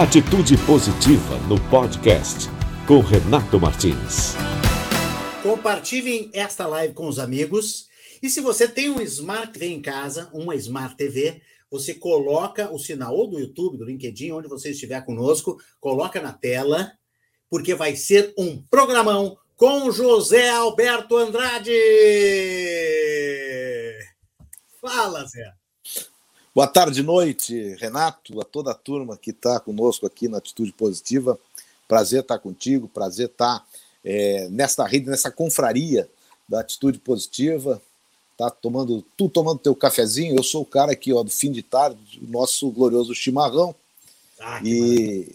Atitude Positiva no podcast com Renato Martins. Compartilhem esta live com os amigos. E se você tem um Smart TV em casa, uma Smart TV, você coloca o sinal ou do YouTube, do LinkedIn, onde você estiver conosco, coloca na tela, porque vai ser um programão com José Alberto Andrade. Fala, Zé. Boa tarde, noite, Renato, a toda a turma que está conosco aqui na Atitude Positiva. Prazer estar contigo, prazer estar é, nesta rede, nessa confraria da Atitude Positiva. Tá tomando, tu tomando teu cafezinho, eu sou o cara aqui, ó, do fim de tarde, o nosso glorioso chimarrão. Ah, e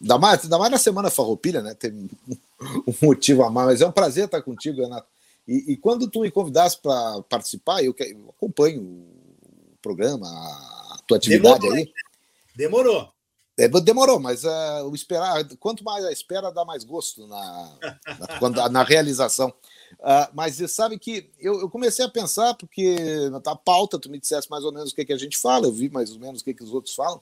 ainda mais, ainda mais na semana farroupilha, né? Tem um motivo a mais, mas é um prazer estar contigo, Renato. E, e quando tu me convidaste para participar, eu, eu acompanho programa, a tua atividade Demorou, aí. Demorou. É, demorou, mas uh, o esperar, quanto mais a espera, dá mais gosto na, na, quando, na realização. Uh, mas você sabe que eu, eu, comecei a pensar, porque na tua pauta tu me dissesse mais ou menos o que, que a gente fala, eu vi mais ou menos o que, que os outros falam,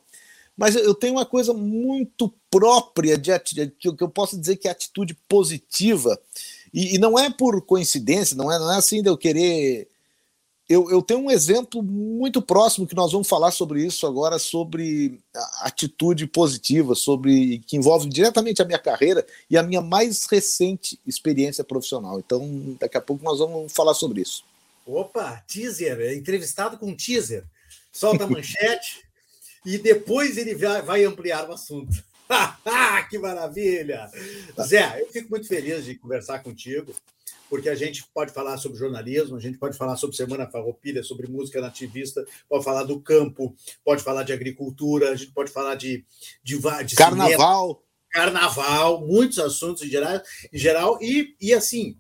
mas eu tenho uma coisa muito própria de atitude, que eu posso dizer que é atitude positiva, e, e, não é por coincidência, não é, não é assim de eu querer eu, eu, tenho um exemplo muito próximo que nós vamos falar sobre isso agora, sobre atitude positiva, sobre que envolve diretamente a minha carreira e a minha mais recente experiência profissional. Então, daqui a pouco nós vamos falar sobre isso. Opa, teaser, é entrevistado com teaser. Solta a manchete e depois ele vai, vai ampliar o assunto. que maravilha! Zé, eu fico muito feliz de conversar contigo porque a gente pode falar sobre jornalismo, a gente pode falar sobre Semana Farroupilha, sobre música nativista, pode falar do campo, pode falar de agricultura, a gente pode falar de, de, de carnaval, cinema, carnaval, muitos assuntos em geral, em geral e, e assim,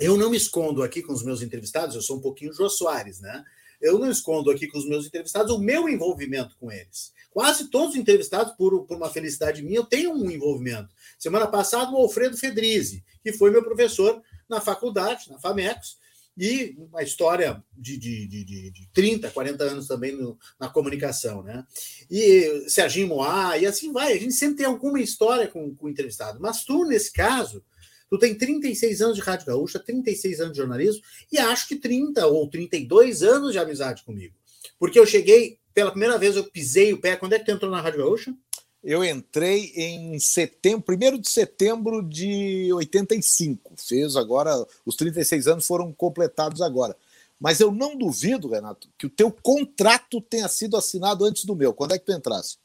eu não me escondo aqui com os meus entrevistados, eu sou um pouquinho Jô Soares, né? Eu não escondo aqui com os meus entrevistados o meu envolvimento com eles. Quase todos os entrevistados, por, por uma felicidade minha, eu tenho um envolvimento. Semana passada, o Alfredo Fedrizi, que foi meu professor na faculdade, na FAMECOS, e uma história de, de, de, de 30, 40 anos também no, na comunicação, né? E Serginho Moá, e assim vai. A gente sempre tem alguma história com, com o entrevistado. Mas tu, nesse caso, tu tem 36 anos de Rádio Gaúcha, 36 anos de jornalismo, e acho que 30 ou 32 anos de amizade comigo. Porque eu cheguei, pela primeira vez eu pisei o pé. Quando é que tu entrou na Rádio Gaúcha? Eu entrei em setembro, primeiro de setembro de 85. Fez agora, os 36 anos foram completados agora. Mas eu não duvido, Renato, que o teu contrato tenha sido assinado antes do meu. Quando é que tu entrasse?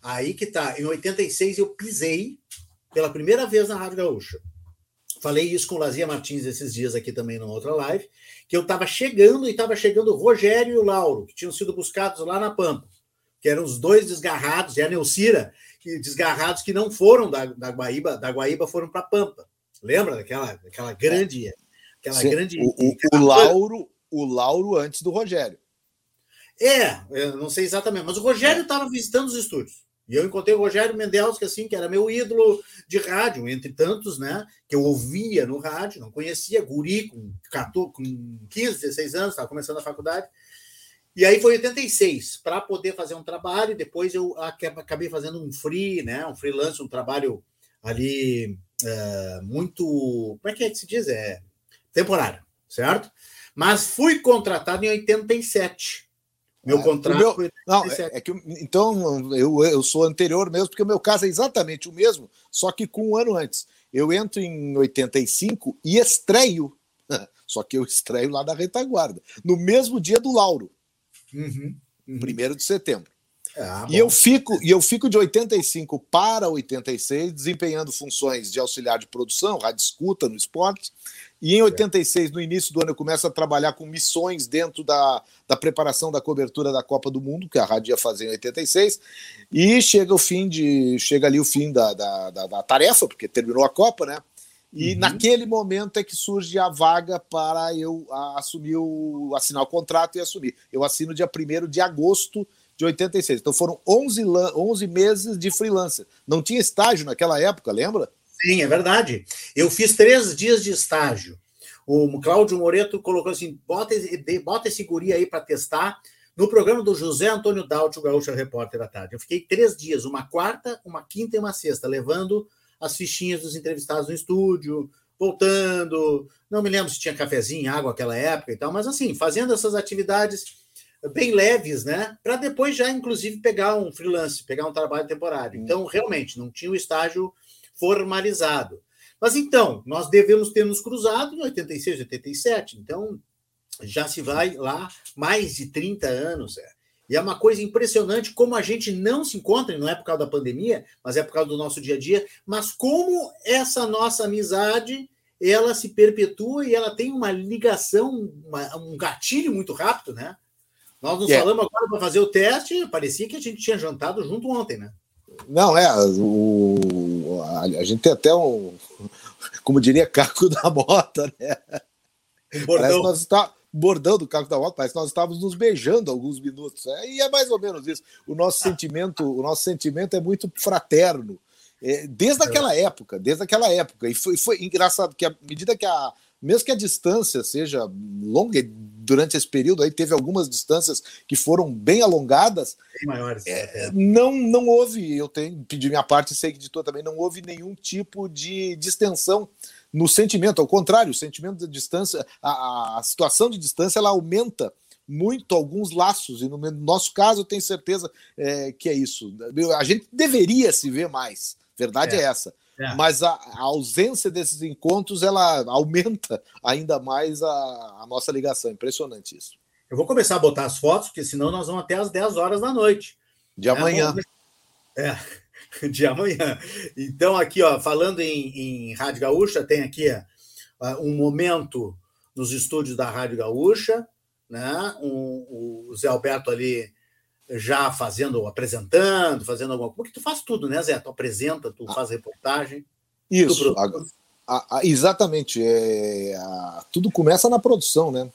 Aí que tá. Em 86 eu pisei pela primeira vez na Rádio Gaúcha. Falei isso com o Lazia Martins esses dias aqui também numa outra live, que eu estava chegando e estava chegando o Rogério e o Lauro, que tinham sido buscados lá na Pampa que eram os dois desgarrados, e a Neucira, que, desgarrados que não foram da, da Guaíba, da Guaíba foram para Pampa. Lembra daquela, daquela grande. Aquela Sim, grande. O, o, o, Lauro, o Lauro antes do Rogério. É, eu não sei exatamente, mas o Rogério estava é. visitando os estúdios. E eu encontrei o Rogério Mendelski, que assim, que era meu ídolo de rádio, entre tantos, né? Que eu ouvia no rádio, não conhecia, guri com, 14, com 15, 16 anos, estava começando a faculdade. E aí foi 86, para poder fazer um trabalho, e depois eu acabei fazendo um free, né? Um freelance, um trabalho ali é, muito. Como é que, é que se diz? É temporário, certo? Mas fui contratado em 87. Meu ah, contrato meu, foi 87. Não, é, é que, então eu, eu sou anterior mesmo, porque o meu caso é exatamente o mesmo, só que com um ano antes. Eu entro em 85 e estreio, só que eu estreio lá da retaguarda, no mesmo dia do Lauro. Uhum, uhum. Primeiro de setembro. Ah, e eu fico e eu fico de 85 para 86 desempenhando funções de auxiliar de produção, rádio escuta no esporte. E em 86, no início do ano, eu começo a trabalhar com missões dentro da, da preparação da cobertura da Copa do Mundo, que a rádio ia fazer em 86. E chega o fim de. chega ali o fim da, da, da, da tarefa, porque terminou a Copa, né? E uhum. naquele momento é que surge a vaga para eu assumir o assinar o contrato e assumir. Eu assino dia 1 de agosto de 86. Então foram 11, 11 meses de freelancer. Não tinha estágio naquela época, lembra? Sim, é verdade. Eu fiz três dias de estágio. O Cláudio Moreto colocou assim: bota, bota esse guri aí para testar. no programa do José Antônio Daut, o Gaúcho Repórter da Tarde. Eu fiquei três dias, uma quarta, uma quinta e uma sexta, levando as fichinhas dos entrevistados no estúdio, voltando. Não me lembro se tinha cafezinho, água naquela época e tal, mas assim, fazendo essas atividades bem leves, né? Para depois já, inclusive, pegar um freelance, pegar um trabalho temporário. Então, realmente, não tinha o estágio formalizado. Mas então, nós devemos ter nos cruzado em 86, 87. Então, já se vai lá mais de 30 anos. É. E é uma coisa impressionante como a gente não se encontra, não é por causa da pandemia, mas é por causa do nosso dia a dia, mas como essa nossa amizade ela se perpetua e ela tem uma ligação, uma, um gatilho muito rápido, né? Nós nos yeah. falamos agora para fazer o teste, parecia que a gente tinha jantado junto ontem, né? Não, é, o, a, a gente tem até um, como diria, caco da bota, né? Um bordão. Parece nós está, bordão do caco da moto, parece que nós estávamos nos beijando alguns minutos. É, e é mais ou menos isso. O nosso sentimento, o nosso sentimento é muito fraterno. É, desde aquela época, desde aquela época. E foi, foi engraçado que à medida que a. Mesmo que a distância seja longa, durante esse período aí teve algumas distâncias que foram bem alongadas. Bem maiores. É, não, não houve, eu tenho pedi minha parte, sei que de também, não houve nenhum tipo de distensão no sentimento, ao contrário, o sentimento de distância, a, a situação de distância, ela aumenta muito alguns laços, e no nosso caso eu tenho certeza é, que é isso. A gente deveria se ver mais, verdade é, é essa. É. Mas a, a, ausência desses encontros ela aumenta ainda mais a, a, nossa ligação. Impressionante isso. Eu vou começar a botar as fotos, porque senão nós vamos até às 10 horas da noite. De amanhã. É, de amanhã. Então, aqui, ó, falando em, em Rádio Gaúcha, tem aqui ó, um momento nos estúdios da Rádio Gaúcha, né? Um, o Zé Alberto ali já fazendo, apresentando, fazendo alguma coisa. Porque tu faz tudo, né, Zé? Tu apresenta, tu faz reportagem. Isso, a, a, exatamente. É, tudo começa na produção, né?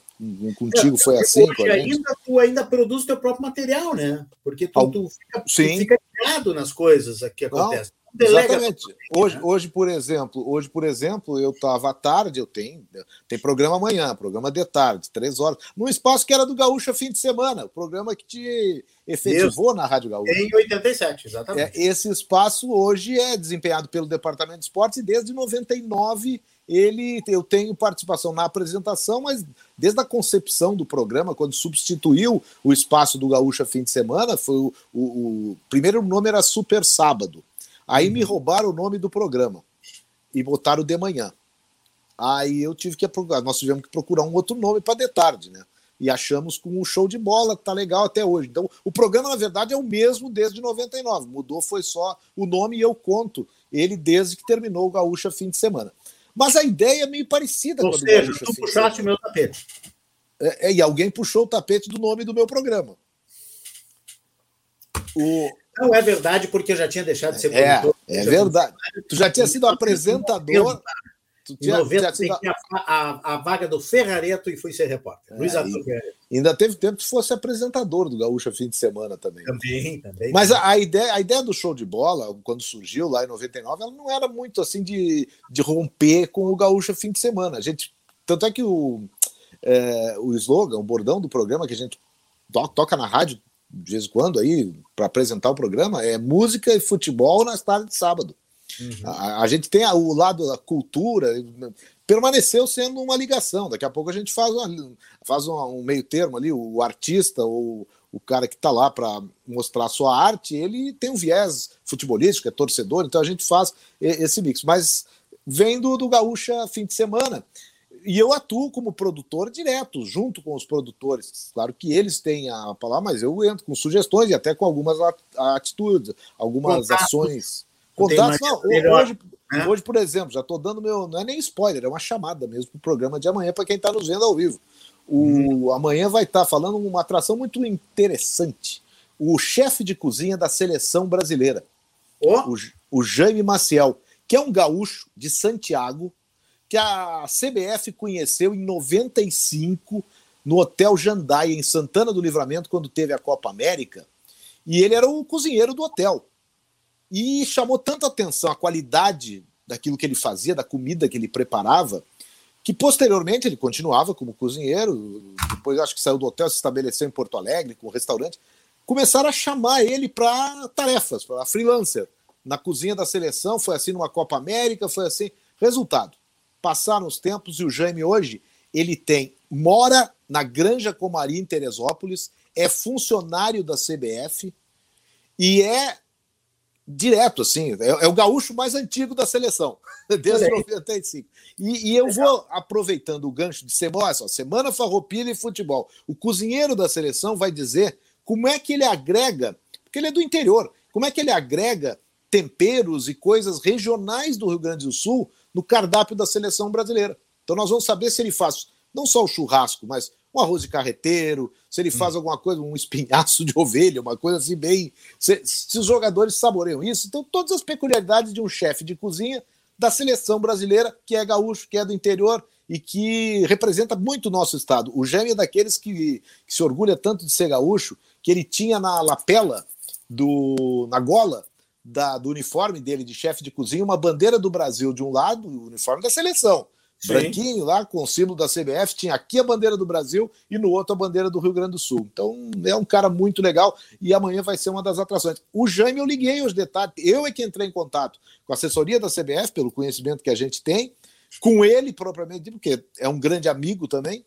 Contigo foi assim. ainda, tu ainda produz teu próprio material, né? Porque tu, tu, fica, tu fica ligado nas coisas que acontecem. Exatamente. Hoje, hoje, por exemplo, hoje, por exemplo, eu estava à tarde, eu tenho, tem programa amanhã, programa de tarde, três horas, num espaço que era do Gaúcha fim de semana, o programa que te efetivou Isso. na Rádio Gaúcha. Em 87, exatamente. É, esse espaço hoje é desempenhado pelo Departamento de Esportes e desde 99 ele eu tenho participação na apresentação, mas desde a concepção do programa, quando substituiu o espaço do Gaúcha fim de semana, foi o, o, o primeiro nome era Super Sábado. Aí me uhum. roubaram o nome do programa e botaram de manhã. Aí eu tive que procurar, nós tivemos que procurar um outro nome para de tarde, né? E achamos com um show de bola, tá legal até hoje. Então, o programa, na verdade, é o mesmo desde 99. Mudou foi só o nome e eu conto ele desde que terminou o Gaúcha fim de semana. Mas a ideia é meio parecida Ou com a do seja, Gaúcha. Tu puxaste o meu tapete. É, é, e alguém puxou o tapete do nome do meu programa. O, não é verdade, porque eu já tinha deixado de ser é, produtor. É verdade. Tu já tinha sido apresentador. Tu tinha, em 90 sido... a, a, a, vaga do Ferrareto e fui ser repórter. É, Luiz Arthur Ainda teve tempo que fosse apresentador do Gaúcha fim de semana também. Também, também. Mas a, a, ideia, a ideia do show de bola, quando surgiu lá em 99, ela não era muito assim de, de romper com o Gaúcha fim de semana. A gente, tanto é que o, é, o slogan, o bordão do programa que a gente to, toca na rádio de vez em quando aí para apresentar o programa é música e futebol nas tardes de sábado. Uhum. A, a, gente tem a, o lado da cultura, permaneceu sendo uma ligação. Daqui a pouco a gente faz, uma, faz um, um meio termo ali, o artista ou o cara que está lá para mostrar a sua arte, ele tem um viés futebolístico, é torcedor, então a gente faz esse mix. Mas vem do, do Gaúcha fim de semana e eu atuo como produtor direto, junto com os produtores. Claro que eles têm a palavra, mas eu entro com sugestões e até com algumas atitudes, algumas Contato. ações. Contatos, não, hoje, né? hoje, por exemplo, já estou dando meu. Não é nem spoiler, é uma chamada mesmo para o programa de amanhã para quem está nos vendo ao vivo. O, hum. Amanhã vai estar tá falando uma atração muito interessante. O chefe de cozinha da seleção brasileira, oh. o, o Jaime Maciel, que é um gaúcho de Santiago, que a CBF conheceu em 95 no Hotel Jandaia, em Santana do Livramento, quando teve a Copa América. E ele era o cozinheiro do hotel. E chamou tanta atenção a qualidade daquilo que ele fazia, da comida que ele preparava, que posteriormente ele continuava como cozinheiro, depois acho que saiu do hotel, se estabeleceu em Porto Alegre com um restaurante, começaram a chamar ele para tarefas, para freelancer. Na cozinha da seleção, foi assim numa Copa América, foi assim. Resultado: passaram os tempos e o Jaime hoje ele tem mora na Granja Comari em Teresópolis, é funcionário da CBF e é direto, assim, é, é o gaúcho mais antigo da seleção, desde é. 95. E, e eu vou aproveitando o gancho de semana, só, semana farroupilha e futebol. O cozinheiro da seleção vai dizer como é que ele agrega, porque ele é do interior, como é que ele agrega temperos e coisas regionais do Rio Grande do Sul no cardápio da seleção brasileira. Então nós vamos saber se ele faz não só o churrasco, mas um arroz de carreteiro, se ele faz hum. alguma coisa, um espinhaço de ovelha, uma coisa assim bem. Se, se, os jogadores saboreiam isso, então todas as peculiaridades de um chefe de cozinha da seleção brasileira, que é gaúcho, que é do interior e que representa muito o nosso estado. O Gêmeo é daqueles que, que se orgulha tanto de ser gaúcho, que ele tinha na lapela, do, na gola da, do uniforme dele de chefe de cozinha, uma bandeira do Brasil de um lado, o uniforme da seleção Sim. branquinho lá, com o símbolo da CBF, tinha aqui a bandeira do Brasil e no outro a bandeira do Rio Grande do Sul. Então é um cara muito legal e amanhã vai ser uma das atrações. O Jaime eu liguei os detalhes, eu é que entrei em contato com a assessoria da CBF, pelo conhecimento que a gente tem, com ele propriamente, porque é um grande amigo também,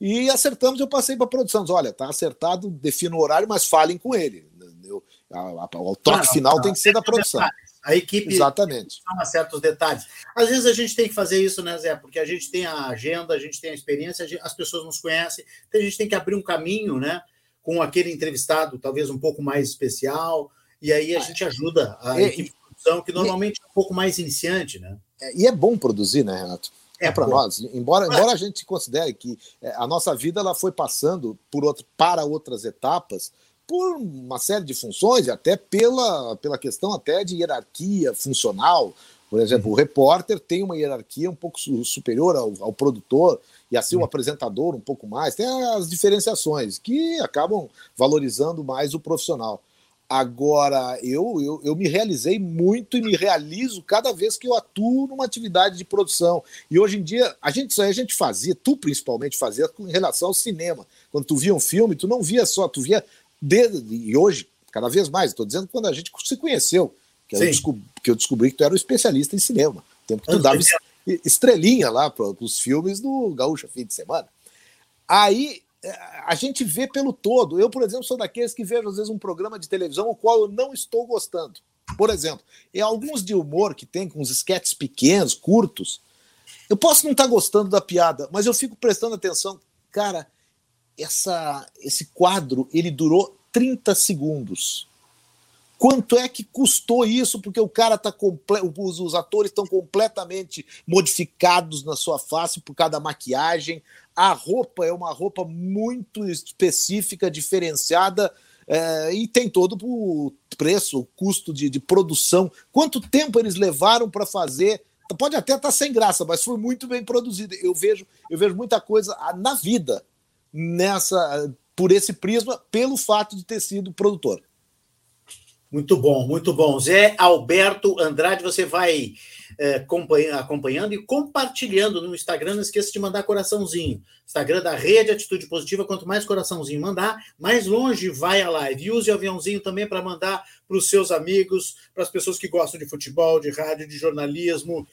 e acertamos, eu passei para a produção, olha, tá acertado, defino o horário, mas falem com ele. Eu, a, a, o toque não, final não, tem que ser da produção. Detalhes. A equipe Exatamente. a certos detalhes. Às vezes a gente tem que fazer isso, né, Zé? Porque a gente tem a agenda, a gente tem a experiência, a gente, as pessoas nos conhecem, então a gente tem que abrir um caminho, né? Com aquele entrevistado, talvez um pouco mais especial, e aí a gente ajuda a equipe de produção, que normalmente é um pouco mais iniciante, né? É, e é bom produzir, né, Renato? É, é para nós. Embora, embora a gente considere que é, a nossa vida ela foi passando por outro, para outras etapas, por uma série de funções, até pela, pela questão até de hierarquia funcional. Por exemplo, uhum. o repórter tem uma hierarquia um pouco superior ao, ao produtor, e assim uhum. o apresentador um pouco mais. Tem as diferenciações que acabam valorizando mais o profissional. Agora, eu, eu, eu me realizei muito e me realizo cada vez que eu atuo numa atividade de produção. E hoje em dia, a gente, isso aí a gente fazia, tu principalmente fazia com relação ao cinema. Quando tu via um filme, tu não via só, tu via e hoje, cada vez mais, estou dizendo quando a gente se conheceu, que eu, descobri, que eu, descobri, que tu era um especialista em cinema. Tempo que tu dava estrelinha lá para os filmes do Gaúcha Fim de Semana. Aí é, a gente vê pelo todo. Eu, por exemplo, sou daqueles que vejo às vezes um programa de televisão o qual eu não estou gostando. Por exemplo, em alguns de humor que tem com uns esquetes pequenos, curtos, eu posso não estar tá gostando da piada, mas eu fico prestando atenção. Cara, essa, esse quadro ele durou 30 segundos. Quanto é que custou isso? Porque o cara tá completo, os, os atores estão completamente modificados na sua face por causa da maquiagem. A roupa é uma roupa muito específica, diferenciada, é, e tem todo o preço, o custo de, de produção. Quanto tempo eles levaram para fazer? Pode até estar tá sem graça, mas foi muito bem produzido. Eu vejo, eu vejo muita coisa na vida nessa por esse prisma pelo fato de ter sido produtor. Muito bom, muito bom. Zé Alberto Andrade, você vai é, acompanhando e compartilhando no Instagram. Não esqueça de mandar coraçãozinho. Instagram da Rede Atitude Positiva. Quanto mais coraçãozinho mandar, mais longe vai a live. E use o aviãozinho também para mandar para os seus amigos, para as pessoas que gostam de futebol, de rádio, de jornalismo,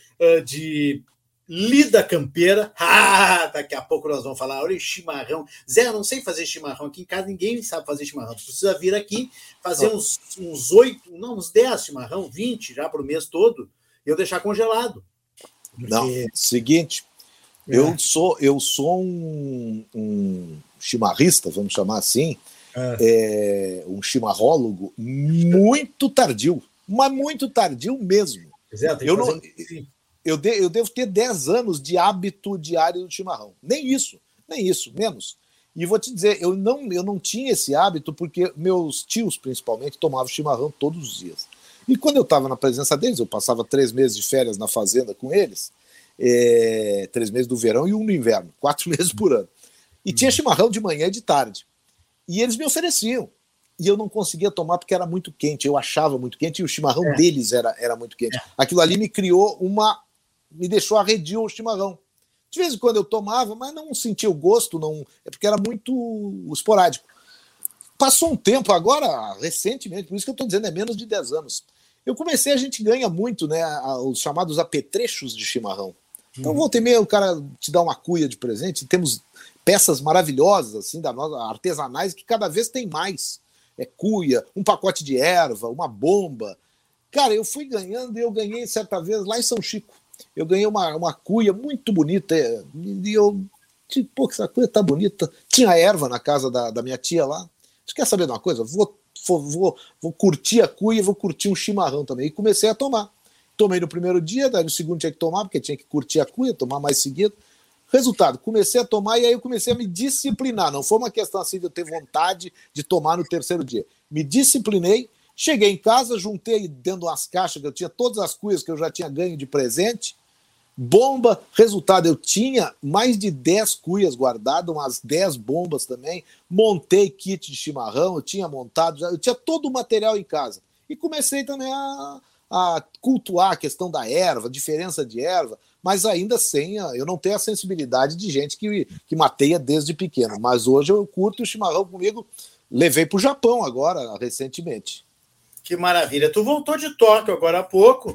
de Lida Campeira. Ah, daqui a pouco nós vamos falar. Olha, chimarrão. Zé, eu não sei fazer chimarrão. Aqui em casa ninguém sabe fazer chimarrão. Tu precisa vir aqui fazer uns, uns 8, não, uns 10 chimarrão, 20 já para o mês todo, e eu deixar congelado. Porque... Não, seguinte. É. Eu sou, eu sou um, um chimarrista, vamos chamar assim, é. É, um chimarrólogo muito tardio, mas muito tardio mesmo. Zé, eu não, eu, de, eu devo ter 10 anos de hábito diário do chimarrão. Nem isso, nem isso, menos. E vou te dizer, eu não, eu não tinha esse hábito porque meus tios, principalmente, tomavam chimarrão todos os dias. E quando eu estava na presença deles, eu passava três meses de férias na fazenda com eles, é, três meses do verão e um no inverno, quatro meses por ano. E tinha chimarrão de manhã e de tarde. E eles me ofereciam. E eu não conseguia tomar porque era muito quente, eu achava muito quente e o chimarrão é. deles era, era muito quente. É. Aquilo ali me criou uma me deixou arredio o chimarrão. De vez em quando eu tomava, mas não sentia o gosto, não é porque era muito esporádico. Passou um tempo agora, recentemente, por isso que eu estou dizendo, é menos de 10 anos. Eu comecei, a gente ganha muito, né? Os chamados apetrechos de chimarrão. Então, uhum. volta e meia, o cara te dá uma cuia de presente. Temos peças maravilhosas, assim, da nossa, artesanais, que cada vez tem mais. É cuia, um pacote de erva, uma bomba. Cara, eu fui ganhando e eu ganhei certa vez lá em São Chico. Eu ganhei uma, uma cuia muito bonita. E eu, tipo, pô, essa cuia tá bonita. Tinha erva na casa da, da minha tia lá. Você quer saber de uma coisa? Vou, vou, vou, vou curtir a cuia e vou curtir um chimarrão também. E comecei a tomar. Tomei no primeiro dia, daí no segundo tinha que tomar, porque tinha que curtir a cuia, tomar mais seguido. Resultado, comecei a tomar e aí eu comecei a me disciplinar. Não foi uma questão assim de eu ter vontade de tomar no terceiro dia. Me disciplinei, cheguei em casa, juntei dentro de umas caixas que eu tinha todas as cuias que eu já tinha ganho de presente. Bomba, resultado, eu tinha mais de 10 cuias guardadas, umas 10 bombas também. Montei kit de chimarrão, eu tinha montado, eu tinha todo o material em casa. E comecei também a, a cultuar a questão da erva, diferença de erva, mas ainda sem. A, eu não tenho a sensibilidade de gente que, que mateia desde pequeno. Mas hoje eu curto o chimarrão comigo. Levei para o Japão agora, recentemente. Que maravilha. Tu voltou de Tóquio agora há pouco,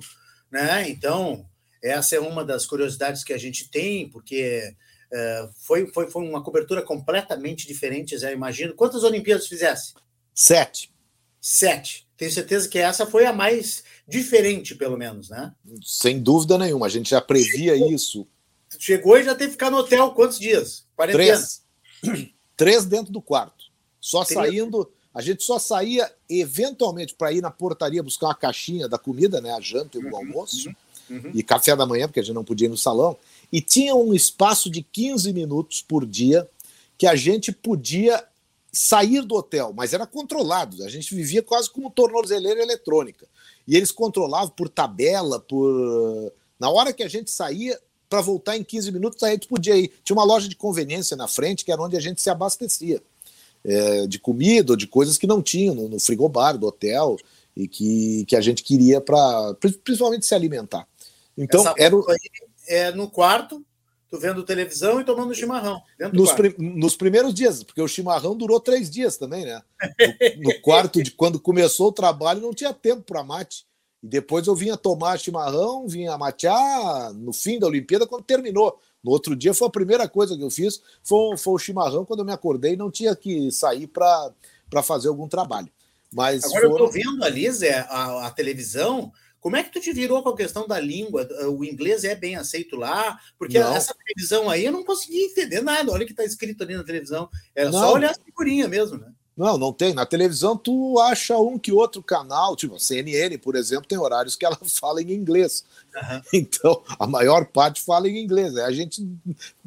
né? Então, essa é uma das curiosidades que a gente tem, porque é, foi, foi, foi uma cobertura completamente diferente, Zé, imagino. Quantas Olimpíadas fizesse? Sete. Sete. Tenho certeza que essa foi a mais diferente, pelo menos, né? Sem dúvida nenhuma, a gente já previa chegou, isso. Chegou e já teve que ficar no hotel quantos dias? Três. Três dentro do quarto. Só Teria... saindo. A gente só saía eventualmente para ir na portaria buscar uma caixinha da comida, né? A janta e o uhum, almoço. Uhum, uhum. E café da manhã, porque a gente não podia ir no salão. E tinha um espaço de 15 minutos por dia que a gente podia sair do hotel, mas era controlado. A gente vivia quase como tornozeleira eletrônica. E eles controlavam por tabela, por. Na hora que a gente saía, para voltar em 15 minutos, a gente podia ir. Tinha uma loja de conveniência na frente, que era onde a gente se abastecia. É, de comida ou de coisas que não tinham no, no frigobar do hotel e que, que a gente queria para principalmente se alimentar. Então, Essa era. É no quarto, tu vendo televisão e tomando chimarrão. Nos, nos, primeiros dias, porque o chimarrão durou três dias também, né? No, no quarto de quando começou o trabalho, não tinha tempo para mate. E depois eu vinha tomar chimarrão, vinha matear no fim da Olimpíada, quando terminou. No outro dia foi a primeira coisa que eu fiz, foi, foi o chimarrão quando eu me acordei não tinha que sair para fazer algum trabalho. Mas Agora foram... eu estou vendo ali, Zé, a, a televisão, como é que tu te virou com a questão da língua? O inglês é bem aceito lá? Porque não. essa televisão aí eu não conseguia entender nada. Olha o que está escrito ali na televisão. Era não. só olhar a figurinha mesmo, né? Não, não tem. Na televisão tu acha um que outro canal, tipo a CNN, por exemplo, tem horários que ela fala em inglês. Uhum. Então, a maior parte fala em inglês. A gente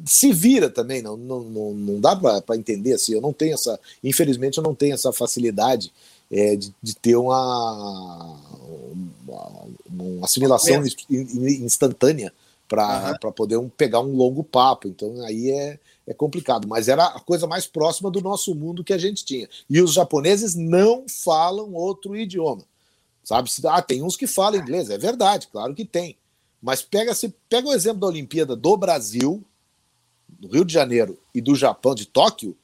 se vira também, não, não, não, não dá para entender assim. Eu não tenho essa, infelizmente, eu não tenho essa facilidade é, de, de, ter uma, uma, uma assimilação instantânea para uhum. poder um, pegar um longo papo. Então aí é, é complicado, mas era a coisa mais próxima do nosso mundo que a gente tinha. E os japoneses não falam outro idioma. Sabe? Ah, tem uns que falam inglês, é verdade, claro que tem. Mas pega, se pega o exemplo da Olimpíada do Brasil, do Rio de Janeiro e do Japão, de Tóquio,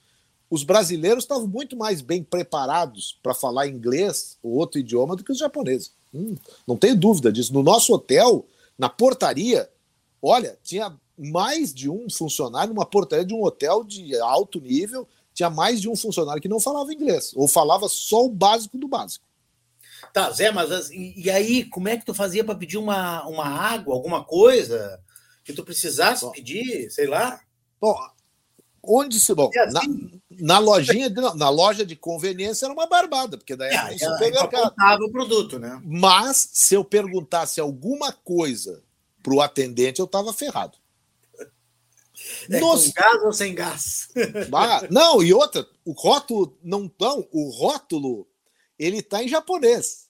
os brasileiros estavam muito mais bem preparados para falar inglês ou outro idioma do que os japoneses. Hum, não tenho dúvida disso. No nosso hotel, na portaria, olha, tinha mais de um funcionário numa portaria de um hotel de alto nível, tinha mais de um funcionário que não falava inglês, ou falava só o básico do básico. Tá, Zé, mas e aí, como é que tu fazia para pedir uma, uma água, alguma coisa que tu precisasse Bom, pedir, sei lá? Bom, onde se. Bom, assim, na, na, lojinha, na loja de conveniência era uma barbada, porque daí é, era o produto, né? Mas se eu perguntasse alguma coisa para o atendente, eu estava ferrado. É Nos... Com gás ou sem gás? Ah, não, e outra, o rótulo não não, o rótulo ele está em japonês.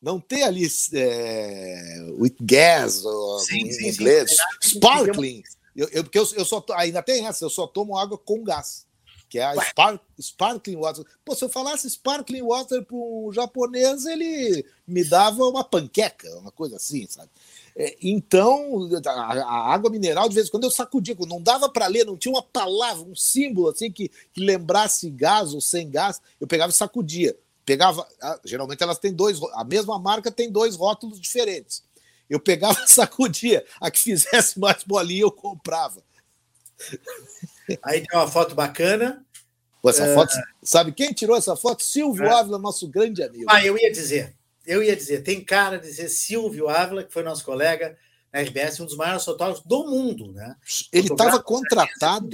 Não tem ali é, with gas ou sim, em sim, inglês, sim. sparkling. Eu, eu, porque eu, eu só ainda tem essa, eu só tomo água com gás. que é a Spark, Sparkling Water. Pô, se eu falasse Sparkling Water para um japonês, ele me dava uma panqueca, uma coisa assim, sabe? É, então, a, água mineral, de vez em quando eu sacudia, não dava para ler, não tinha uma palavra, um símbolo assim que, que lembrasse gás ou sem gás, eu pegava e sacudia. Pegava, geralmente elas têm dois, a mesma marca tem dois rótulos diferentes. Eu pegava e sacudia, a que fizesse mais bolinha eu comprava. Aí tem uma foto bacana. Pô, essa é... foto, sabe quem tirou essa foto? Silvio é. Ávila, nosso grande amigo. Ah, eu ia dizer, eu ia dizer, tem cara de ser Silvio Ávila, que foi nosso colega na RBS, um dos maiores fotógrafos do mundo, né? Ele estava contratado.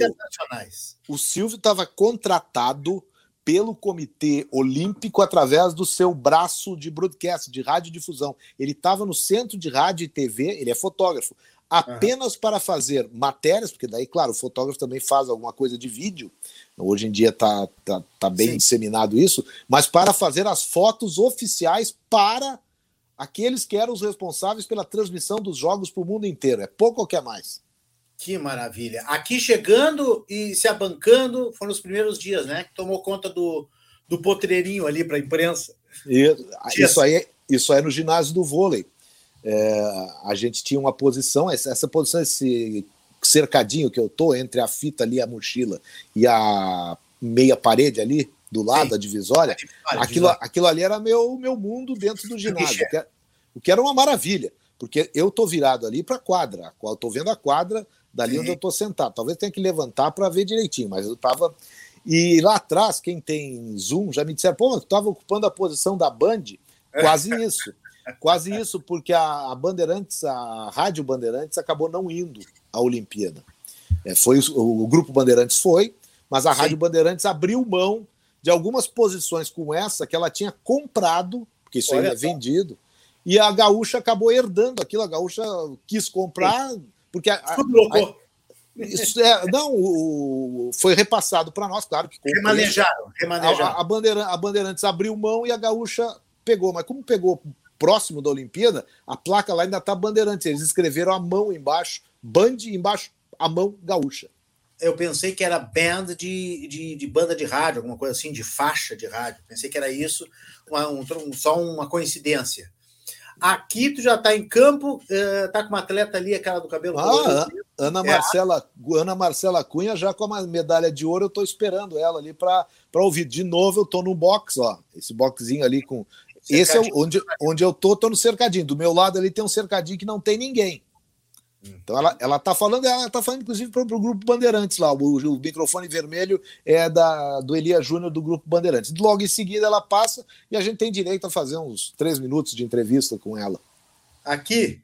O Silvio estava contratado pelo Comitê Olímpico através do seu braço de broadcast, de radiodifusão. Ele estava no centro de rádio e TV, ele é fotógrafo, apenas uhum. para fazer matérias, porque daí, claro, o fotógrafo também faz alguma coisa de vídeo, hoje em dia está tá, tá bem Sim. disseminado isso, mas para fazer as fotos oficiais para aqueles que eram os responsáveis pela transmissão dos jogos para o mundo inteiro. É pouco ou quer mais? Que maravilha. Aqui chegando e se abancando foram os primeiros dias, né? Que tomou conta do, do potreirinho ali para a imprensa. isso, aí, isso aí no ginásio do vôlei. É, a gente tinha uma posição, essa, essa posição, esse cercadinho que eu tô entre a fita ali, a mochila e a meia parede ali, do lado, Sim. a divisória, aquilo, aquilo ali era meu, meu mundo dentro do ginásio, que, o que era uma maravilha, porque eu tô virado ali para a quadra, eu tô vendo a quadra dali Sim. onde eu estou sentado. Talvez tenha que levantar para ver direitinho, mas eu estava. E lá atrás, quem tem Zoom já me disseram, pô, tu estava ocupando a posição da Band. Quase isso. Quase isso, porque a, Bandeirantes, a Rádio Bandeirantes, acabou não indo à Olimpíada. É, foi o, o, Grupo Bandeirantes foi, mas a Sim. Rádio Bandeirantes abriu mão de algumas posições como essa que ela tinha comprado, porque isso Olha aí é vendido, e a Gaúcha acabou herdando aquilo. A Gaúcha quis comprar. Porque a, a, a, isso é, não, o, foi repassado para nós, claro que remanejaram, remanejaram. A, a, Bandeira, a Bandeirantes abriu mão e a Gaúcha pegou, mas como pegou próximo da Olimpíada, a placa lá ainda está Bandeirantes. Eles escreveram a mão embaixo, Band embaixo, a mão Gaúcha. Eu pensei que era band de, de, de, banda de rádio, alguma coisa assim, de faixa de rádio. Pensei que era isso, uma, um, só uma coincidência. Aqui tu já está em campo, está com uma atleta ali, a cara do cabelo. Ah, Ana Marcela, é. Ana Marcela Cunha já com a medalha de ouro, eu estou esperando ela ali para ouvir. De novo, eu estou no box, ó. Esse boxzinho ali com. Esse é onde, onde eu tô, tô no cercadinho. Do meu lado ali tem um cercadinho que não tem ninguém. Então ela, ela tá falando, ela tá falando inclusive para o grupo Bandeirantes lá. O, o, microfone vermelho é da do Elia Júnior do grupo Bandeirantes. Logo em seguida ela passa e a gente tem direito a fazer uns três minutos de entrevista com ela. Aqui.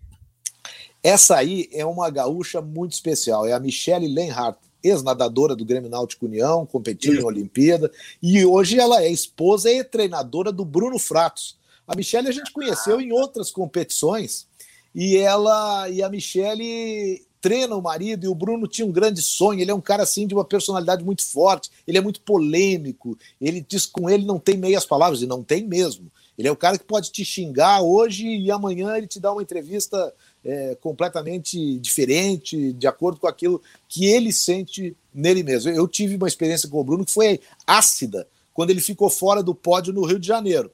Essa aí é uma gaúcha muito especial. É a Michele Lenhardt, ex-nadadora do Grêmio Náutico União, competiu Isso. em Olimpíada, e hoje ela é esposa e treinadora do Bruno Fratos. A Michele a gente conheceu em outras competições e ela e a Michelle treina o marido e o Bruno tinha um grande sonho. Ele é um cara assim de uma personalidade muito forte, ele é muito polêmico. Ele diz com ele não tem meias palavras e não tem mesmo. Ele é o cara que pode te xingar hoje e amanhã ele te dá uma entrevista é, completamente diferente, de acordo com aquilo que ele sente nele mesmo. Eu tive uma experiência com o Bruno que foi ácida quando ele ficou fora do pódio no Rio de Janeiro.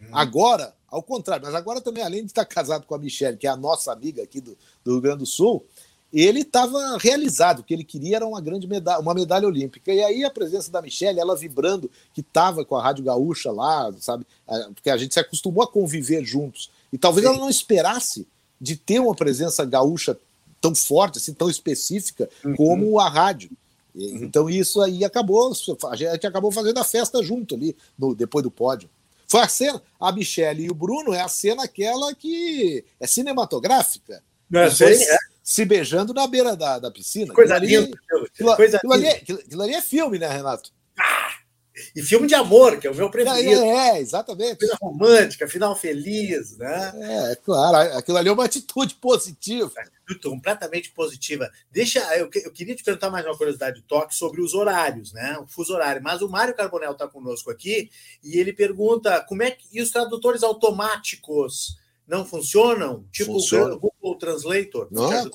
Hum. Agora, ao contrário, mas agora também, além de estar casado com a Michelle, que é a nossa amiga aqui do, do Rio Grande do Sul, ele estava realizado, o que ele queria era uma grande medalha, uma medalha olímpica. E aí a presença da Michelle, ela vibrando, que estava com a Rádio Gaúcha lá, sabe? Porque a gente se acostumou a conviver juntos. E talvez Sim. ela não esperasse de ter uma presença gaúcha tão forte, assim, tão específica, uhum. como a rádio. Uhum. Então isso aí acabou, a gente acabou fazendo a festa junto ali, no, depois do pódio. Foi a cena, a Michelle e o Bruno é a cena aquela que é cinematográfica. Não, sei, é. Se beijando na beira da, da piscina. Coisa linda. Aquilo, coisa aquilo, ali, é, aquilo, aquilo ali é filme, né, Renato? Ah, e filme de amor, que é o meu preferido. É, é exatamente. Coisa romântica, final feliz, né? É, claro. Aquilo ali é uma atitude positiva completamente positiva. Deixa, eu, eu, queria te perguntar mais uma curiosidade toque sobre os horários, né? O fuso horário. Mas o Mário Carbonel está conosco aqui e ele pergunta como é que e os tradutores automáticos não funcionam? Tipo Funciona. o Google Translator? Não,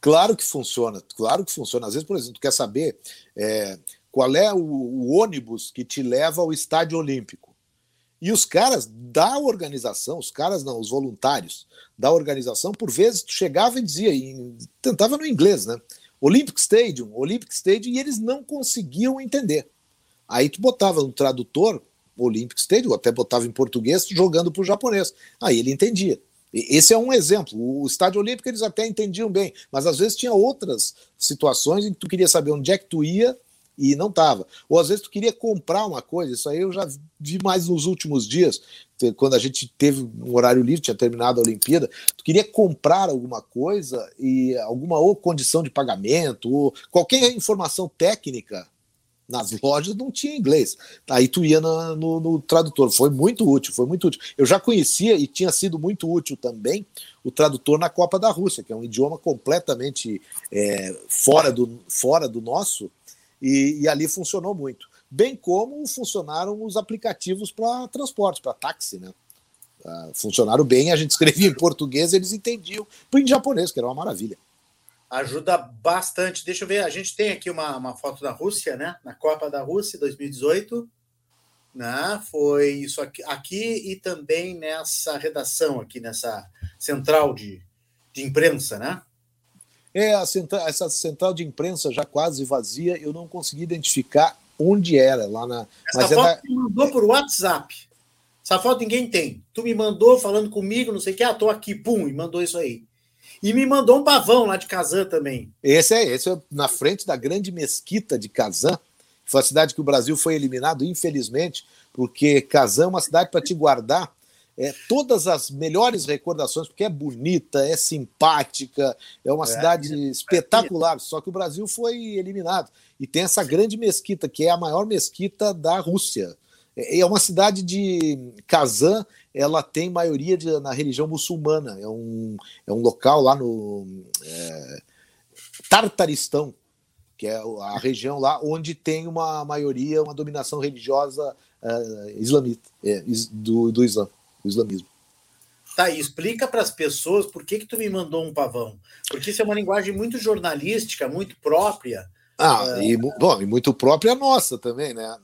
claro que funciona, claro que funciona. Às vezes, por exemplo, tu quer saber é, qual é o, o ônibus que te leva ao estádio olímpico. E os caras da organização, os caras não, os voluntários da organização, por vezes tu chegava e dizia, e tentava no inglês, né? Olympic Stadium, Olympic Stadium, e eles não conseguiam entender. Aí tu botava no tradutor Olympic Stadium, até botava em português, jogando para o japonês. Aí ele entendia. Esse é um exemplo. O estádio olímpico eles até entendiam bem, mas às vezes tinha outras situações em que tu queria saber onde é que tu ia e não estava. Ou às vezes tu queria comprar uma coisa, isso aí eu já vi mais nos últimos dias, quando a gente teve um horário livre, tinha terminado a Olimpíada, tu queria comprar alguma coisa e alguma ou condição de pagamento, ou qualquer informação técnica nas lojas não tinha inglês. Aí tu ia no, no, tradutor. Foi muito útil, foi muito útil. Eu já conhecia e tinha sido muito útil também o tradutor na Copa da Rússia, que é um idioma completamente é, fora, do, fora do nosso, e, e, ali funcionou muito. Bem como funcionaram os aplicativos para transporte, para táxi, né? Uh, funcionaram bem, a gente escrevia em português, eles entendiam, em japonês, que era uma maravilha ajuda bastante. Deixa eu ver, a gente tem aqui uma, uma foto da Rússia, né? Na Copa da Rússia 2018. Né? Foi isso aqui, aqui e também nessa redação aqui, nessa central de, de imprensa, né? É, central, essa central de imprensa já quase vazia, eu não consegui identificar onde era, lá na. Essa mas foto na... mandou por WhatsApp. Essa foto ninguém tem. Tu me mandou falando comigo, não sei o que, ah, tô aqui, pum, e mandou isso aí. E me mandou um pavão lá de Kazan também. Esse é, esse é na frente da grande mesquita de Kazan. Foi a cidade que o Brasil foi eliminado, infelizmente, porque Kazan é uma cidade para te guardar é, todas as melhores recordações, porque é bonita, é simpática, é uma é, cidade é, espetacular. Só que o Brasil foi eliminado. E tem essa grande mesquita, que é a maior mesquita da Rússia. É, é uma cidade de Kazan, ela tem maioria de, na religião muçulmana. É um, é um local lá no é, Tartaristão, que é a região lá onde tem uma maioria, uma dominação religiosa é, islamita, é, do, do Islã, do islamismo. Tá, e explica para as pessoas por que, que tu me mandou um pavão. Porque isso é uma linguagem muito jornalística, muito própria. Ah, é... e, bom, e muito própria nossa também, né?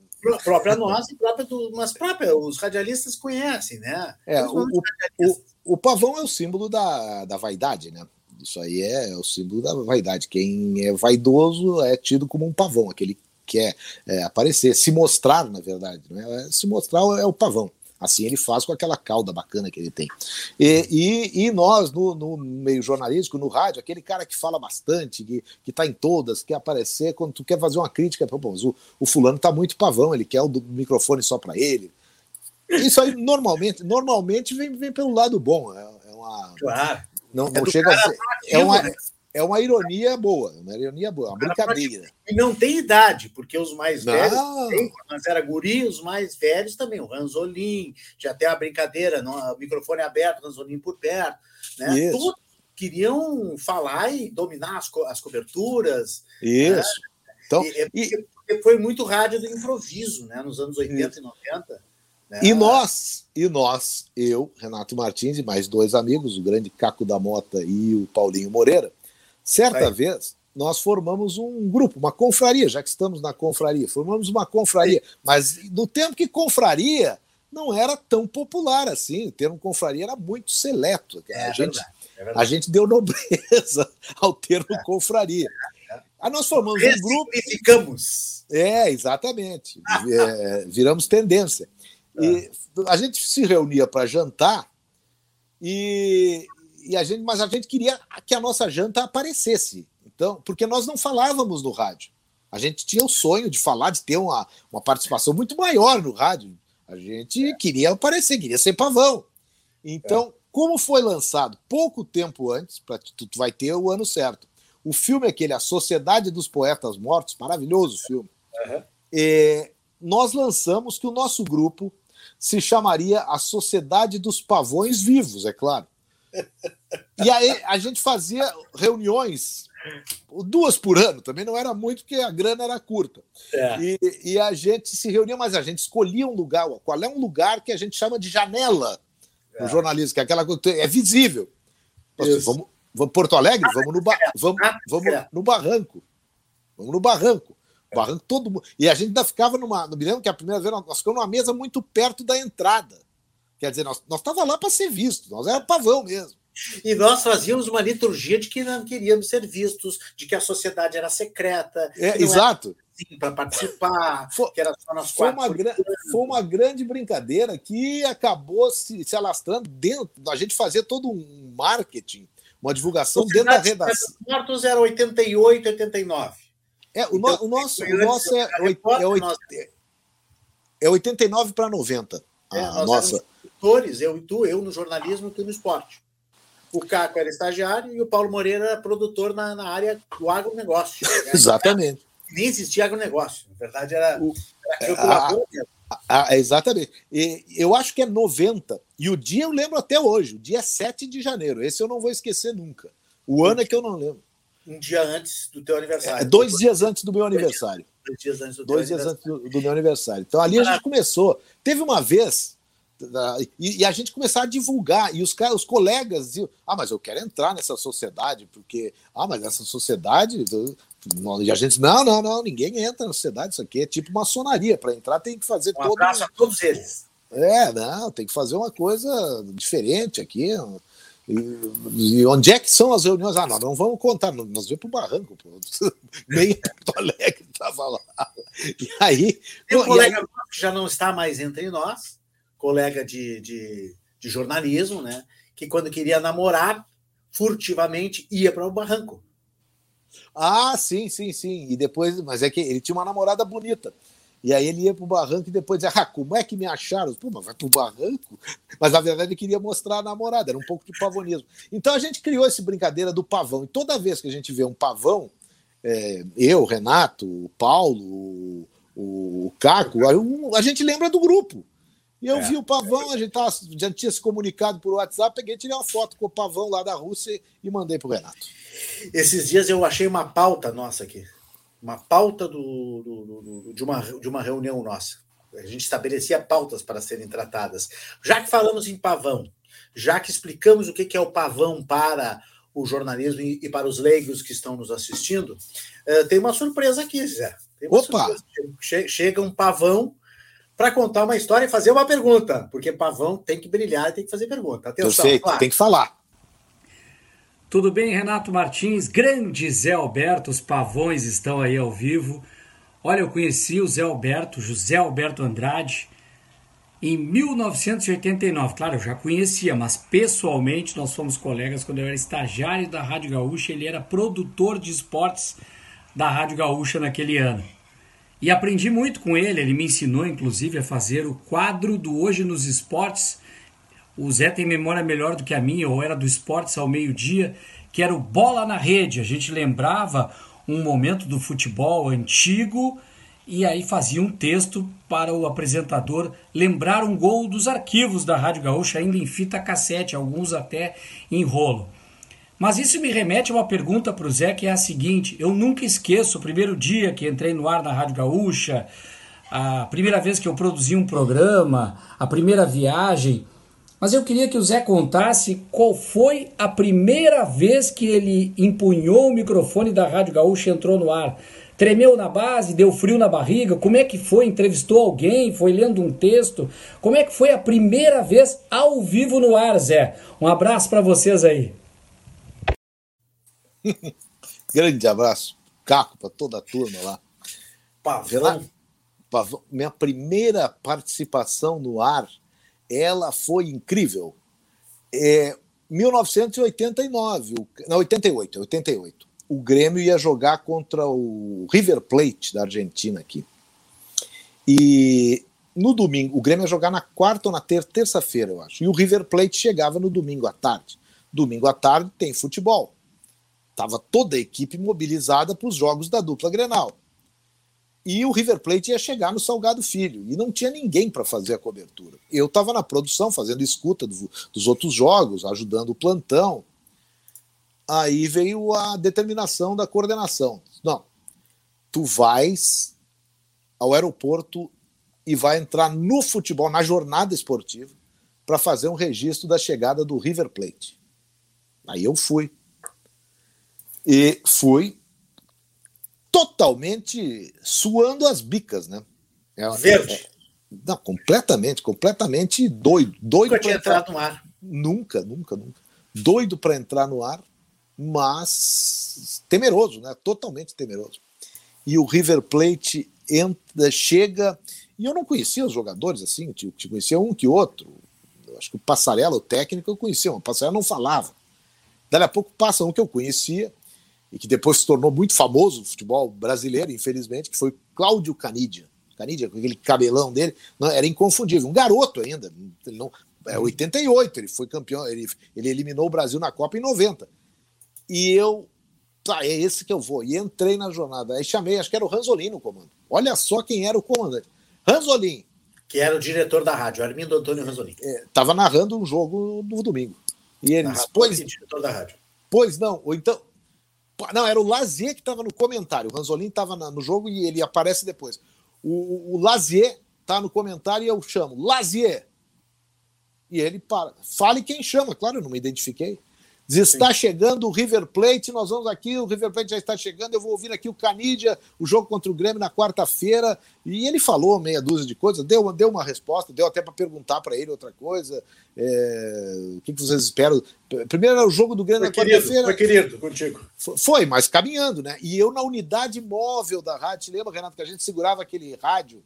própria nossa e própria do, mas própria, os radialistas conhecem, né? É, o, o, o, o, pavão é o símbolo da, da vaidade, né? Isso aí é o símbolo da vaidade. Quem é vaidoso é tido como um pavão, aquele que quer é, aparecer, se mostrar, na verdade. Né? Se mostrar é o pavão. Assim ele faz com aquela cauda bacana que ele tem. E, e, e nós, no, no, meio jornalístico, no rádio, aquele cara que fala bastante, que, que tá em todas, quer aparecer, quando tu quer fazer uma crítica, pô, o, o fulano tá muito pavão, ele quer o microfone só para ele. Isso aí normalmente, normalmente vem, vem pelo lado bom. É, é uma. Claro. Não, não é chega a ser. É uma, né? É uma ironia boa, uma ironia boa, uma brincadeira. E não tem idade, porque os mais não. velhos, mas era guri, os mais velhos também, o Ranzolin, já tem a brincadeira, não, o microfone aberto, Ranzolin por perto, né? Todos queriam falar e dominar as, co as coberturas. Isso. Né? Então, e, e, foi muito rádio do improviso, né? Nos anos 80 isso. e 90. Né? E nós, e nós, eu, Renato Martins e mais dois amigos, o grande Caco da Mota e o Paulinho Moreira, Certa Aí. vez, nós formamos um grupo, uma confraria, já que estamos na confraria, formamos uma confraria, mas no tempo que confraria não era tão popular assim, o termo confraria era muito seleto. É, a, gente, é a gente deu nobreza ao termo é. confraria. Aí nós formamos um grupo. E ficamos. É, exatamente. é, viramos tendência. E a gente se reunia para jantar e, e a gente, mas a gente queria que a nossa janta aparecesse. Então, porque nós não falávamos no rádio. A gente tinha o sonho de falar, de ter uma, uma participação muito maior no rádio. A gente é. queria aparecer, queria ser pavão. Então, é. como foi lançado pouco tempo antes, para tu, tu vai ter o ano certo. O filme é aquele, A Sociedade dos Poetas Mortos, maravilhoso filme. Uhum. É, nós lançamos que o nosso grupo se chamaria A Sociedade dos Pavões Vivos, é claro. E aí a gente fazia reuniões, duas por ano, também não era muito, porque a grana era curta. É. E, e, a gente se reunia, mas a gente escolhia um lugar. Qual é um lugar que a gente chama de janela é. no jornalismo, que é aquela coisa é visível. Nossa, vamos, vamos Porto Alegre, vamos no, ba, vamos, vamos no barranco. Vamos no barranco. Barranco, todo mundo. E a gente ainda ficava numa. Me lembro que a primeira vez nós ficamos numa mesa muito perto da entrada. Quer dizer, nós estávamos lá para ser vistos, nós era pavão mesmo. E nós fazíamos uma liturgia de que não queríamos ser vistos, de que a sociedade era secreta. É, exato. Para participar, foi, que era só nós foi uma, foi uma grande brincadeira que acabou se, se alastrando dentro. A gente fazia todo um marketing, uma divulgação dentro da redação. Os mortos era 88, 89. É, o, então, no, o nosso, o nosso é, é, é 89 para 90. É, a nossa. eu e tu, eu no jornalismo, tu no esporte. O Caco era estagiário e o Paulo Moreira era produtor na, na área do agronegócio. Né? Exatamente. Nem existia agronegócio. Na verdade, era, era a, a, exatamente. E, eu acho que é 90. E o dia eu lembro até hoje. O dia é 7 de janeiro. Esse eu não vou esquecer nunca. O ano é que eu não lembro um dia antes do teu aniversário. É, dois dias antes do meu aniversário. Dois dias antes do, dois dias antes do, do, meu aniversário. Então ali a gente começou. Teve uma vez. E, e, a gente começava a divulgar, e os, os colegas diziam: Ah, mas eu quero entrar nessa sociedade, porque, ah, mas essa sociedade. E a gente não, não, não, ninguém entra na sociedade, isso aqui é tipo maçonaria. Para entrar tem que fazer um todo. a todos eles. É, não, tem que fazer uma coisa diferente aqui. E, e, onde é que são as reuniões? Ah, nós não vamos contar, nós vamos para o barranco, pô. nem Porto Alegre estava lá. E aí. Tem um colega aí... que já não está mais entre nós, colega de, de, de jornalismo, né? Que quando queria namorar, furtivamente ia para o barranco. Ah, sim, sim, sim. E depois, mas é que ele tinha uma namorada bonita. E aí ele ia para o barranco e depois dizia, ah, como é que me acharam? Pô, mas vai para o barranco? Mas na verdade ele queria mostrar a namorada, era um pouco de pavonismo. Então a gente criou essa brincadeira do pavão. E toda vez que a gente vê um pavão, é, eu, Renato, o Paulo, o, o Caco, a, gente lembra do grupo. E eu é, vi o pavão, a gente tava, já tinha se comunicado por WhatsApp, peguei, tirei uma foto com o pavão lá da Rússia e mandei para o Renato. Esses dias eu achei uma pauta nossa aqui uma pauta do, do, do, de, uma, de uma reunião nossa. A gente estabelecia pautas para serem tratadas. Já que falamos em pavão, já que explicamos o que é o pavão para o jornalismo e para os leigos que estão nos assistindo, uh, tem uma surpresa aqui, Zé. Opa! Surpresa. Chega um pavão para contar uma história e fazer uma pergunta, porque pavão tem que brilhar e tem que fazer pergunta. Atenção, Eu sei, claro. tem que falar. Tudo bem, Renato Martins? Grande Zé Alberto, os pavões estão aí ao vivo. Olha, eu conheci o Zé Alberto, José Alberto Andrade, em 1989. Claro, eu já conhecia, mas pessoalmente nós fomos colegas quando eu era estagiário da Rádio Gaúcha. Ele era produtor de esportes da Rádio Gaúcha naquele ano. E aprendi muito com ele. Ele me ensinou, inclusive, a fazer o quadro do Hoje nos Esportes o Zé tem memória melhor do que a minha, ou era do Esportes ao meio-dia, que era o Bola na Rede. A gente lembrava um momento do futebol antigo e aí fazia um texto para o apresentador lembrar um gol dos arquivos da Rádio Gaúcha, ainda em fita cassete, alguns até em rolo. Mas isso me remete a uma pergunta para o Zé, que é a seguinte: eu nunca esqueço o primeiro dia que entrei no ar na Rádio Gaúcha, a primeira vez que eu produzi um programa, a primeira viagem. Mas eu queria que o Zé contasse qual foi a primeira vez que ele empunhou o microfone da Rádio Gaúcha e entrou no ar. Tremeu na base, deu frio na barriga? Como é que foi? Entrevistou alguém? Foi lendo um texto? Como é que foi a primeira vez ao vivo no ar, Zé? Um abraço para vocês aí. Grande abraço, Caco, para toda a turma lá. Pavão. Pavão. Minha primeira participação no ar ela foi incrível. É, 1989, não, 88, 88. O Grêmio ia jogar contra o River Plate da Argentina aqui. E no domingo, o Grêmio ia jogar na quarta ou na ter terça-feira, eu acho. E o River Plate chegava no domingo à tarde. Domingo à tarde tem futebol. Tava toda a equipe mobilizada para os jogos da dupla Grenal e o River Plate ia chegar no Salgado Filho e não tinha ninguém para fazer a cobertura. Eu estava na produção, fazendo escuta do, dos outros jogos, ajudando o plantão. Aí veio a determinação da coordenação. Não, tu vais ao aeroporto e vai entrar no futebol, na jornada esportiva, para fazer um registro da chegada do River Plate. Aí eu fui. E fui totalmente suando as bicas, né? É, Verde. É, não, completamente, completamente doido. doido nunca tinha entrar... entrado no ar. Nunca, nunca, nunca. Doido para entrar no ar, mas temeroso, né? Totalmente temeroso. E o River Plate entra, chega. E eu não conhecia os jogadores assim, te, te conhecia um que outro. Eu acho que o Passarela, o técnico, eu conhecia, o Passarela não falava. Daí a pouco passa um que eu conhecia e que depois se tornou muito famoso no futebol brasileiro, infelizmente, que foi Cláudio Canidia. Canidia, com aquele cabelão dele, não, era inconfundível. Um garoto ainda, ele não, é 88, ele foi campeão, ele, ele eliminou o Brasil na Copa em 90. E eu, tá, é esse que eu vou. E entrei na jornada. Aí chamei, acho que era o Ranzolin no comando. Olha só quem era o comandante. Ranzolin. Que era o diretor da rádio, Armindo Antônio Ranzolin. Estava é, narrando um jogo no domingo. E ele disse, pois, diretor da rádio. pois não, ou então. Não, era o Lazier que estava no comentário. O Ranzolin estava no jogo e ele aparece depois. O, o Lazier tá no comentário e eu chamo, Lazier. E ele para. Fale quem chama, claro, eu não me identifiquei. Diz, está chegando o River Plate, nós vamos aqui, o River Plate já está chegando, eu vou ouvir aqui o Canidia, o jogo contra o Grêmio na quarta-feira. E ele falou meia dúzia de coisas, deu, deu uma resposta, deu até para perguntar para ele outra coisa. É, o que, que, vocês esperam? Primeiro era o jogo do Grêmio foi na quarta-feira. Foi querido contigo. Foi, mas caminhando, né? E eu na unidade móvel da rádio, lembra, Renato, que a gente segurava aquele rádio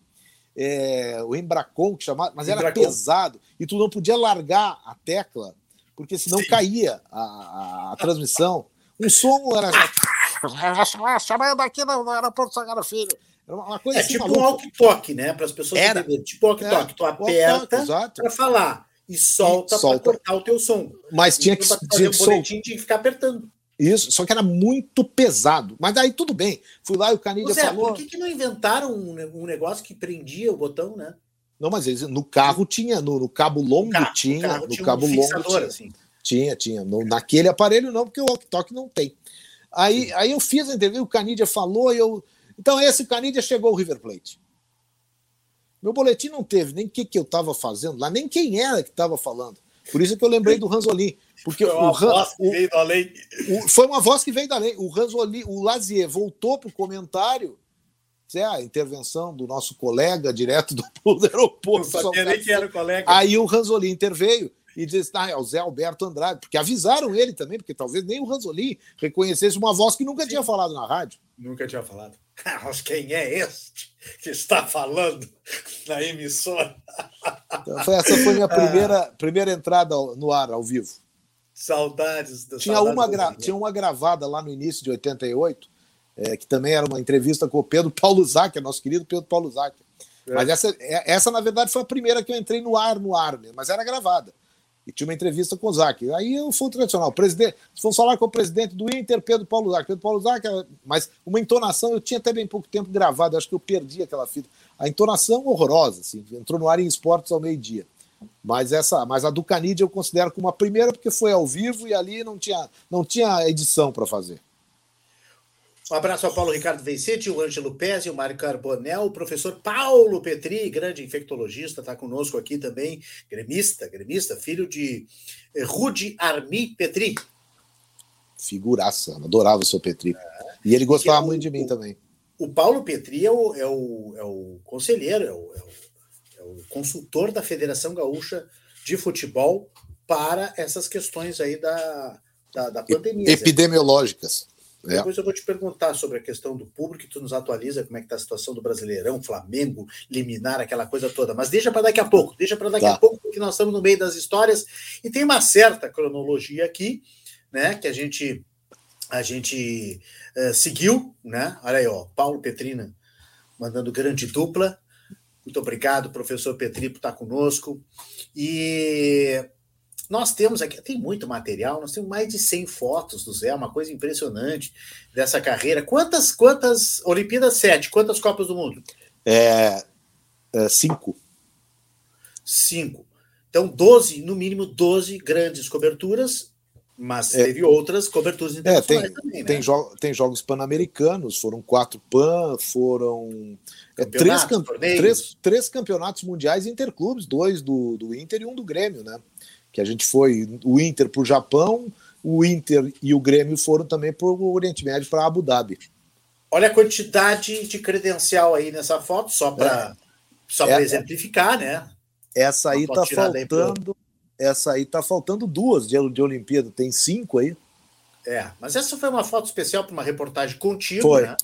é, o Embracon, que chamava, mas era Embracon. pesado, e tu não podia largar a tecla porque senão Sim. caía a, a, a, transmissão. Um som era. Chamando aqui no aeroporto Sagrada Filho. Era uma coisa é assim, tipo maluca. um walkie-talkie, né? Para as pessoas era. entenderem. Tipo walkie-talkie. Tu aperta para falar e solta, solta. para cortar o teu som. Mas tinha que, fazer um boletim, tinha que ficar apertando. Isso, só que era muito pesado. Mas daí tudo bem. Fui lá e o Canidia falou. Por que, que não inventaram um, um negócio que prendia o botão, né? Não, mas eles, no carro tinha, no, no cabo longo carro, tinha, no, no cabo um longo tinha. Assim. Tinha, tinha. No, naquele aparelho não, porque o walkie-talkie não tem. Aí, aí eu fiz a entrevista, o Canidia falou, eu. Então, esse Canidia chegou ao River Plate. Meu boletim não teve nem o que, que eu estava fazendo lá, nem quem era que estava falando. Por isso que eu lembrei do Ranzolin. Porque foi uma o, voz que veio da lei. O, foi uma voz que veio da lei. O Ranzolin, o Lazier voltou para o comentário é a intervenção do nosso colega direto do, do aeroporto. Não sabia nem que era o colega. Aí o Ranzolin interveio e disse: ah, é o Zé Alberto Andrade, porque avisaram ele também, porque talvez nem o Ranzolin reconhecesse uma voz que nunca Sim. tinha falado na rádio. Nunca tinha falado. Mas quem é este que está falando na emissora? Então, foi, essa foi minha primeira, ah. primeira entrada no ar, ao vivo. Saudades. Tinha, saudades uma gra... tinha uma gravada lá no início de 88, é, que também era uma entrevista com o Pedro Paulo Zac, nosso querido Pedro Paulo Zac. É. Mas essa, é, essa, na verdade, foi a primeira que eu entrei no ar, no ar, mesmo, mas era gravada. E tinha uma entrevista com o Zac. Aí eu fui tradicional. Presidente, for falar com o presidente do Inter, Pedro Paulo Zac. Pedro Paulo Zac, mas uma entonação, eu tinha até bem pouco tempo gravado, acho que eu perdi aquela fita. A entonação horrorosa, assim, entrou no ar em esportes ao meio-dia. Mas essa, mas a do Canidia eu considero como a primeira porque foi ao vivo e ali não tinha, não tinha edição para fazer. Um abraço ao Paulo Ricardo Vencete, o Ângelo Pezzi, o Mário Carbonel, o professor Paulo Petri, grande infectologista, está conosco aqui também, gremista, gremista, filho de eh, Rudi Armi Petri. Figuraça, adorava o seu Petri. É. E ele gostava é o, muito de mim o, também. O Paulo Petri é o, é o, é o conselheiro, é o, é, o, é consultor da Federação Gaúcha de Futebol para essas questões aí da, da, da pandemia. Epidemiológicas. É. Depois eu vou te perguntar sobre a questão do público, tu nos atualiza como é que está a situação do Brasileirão, Flamengo, liminar, aquela coisa toda. Mas deixa para daqui a pouco, deixa para daqui tá. a pouco, porque nós estamos no meio das histórias e tem uma certa cronologia aqui, né, que a gente a gente uh, seguiu, né? Olha aí, ó, Paulo Petrina mandando grande dupla. Muito obrigado, professor Petri, por estar conosco. E nós temos aqui, tem muito material, nós temos mais de 100 fotos do Zé, uma coisa impressionante dessa carreira. Quantas, quantas Olimpíadas? Sete. Quantas Copas do Mundo? É, é, cinco. Cinco. Então, 12, no mínimo 12 grandes coberturas, mas é, teve outras coberturas internacionais é, tem, também, né? Tem, jo tem jogos pan-americanos, foram quatro pan, foram é, três, três, três campeonatos mundiais interclubes, dois do, do Inter e um do Grêmio, né? Que a gente foi o Inter para o Japão, o Inter e o Grêmio foram também para o Oriente Médio, para Abu Dhabi. Olha a quantidade de credencial aí nessa foto, só para é. só é, exemplificar, né? Essa aí tá faltando. Essa aí tá faltando duas de, de Olimpíada, tem cinco aí. É, mas essa foi uma foto especial para uma reportagem contigo, foi. né?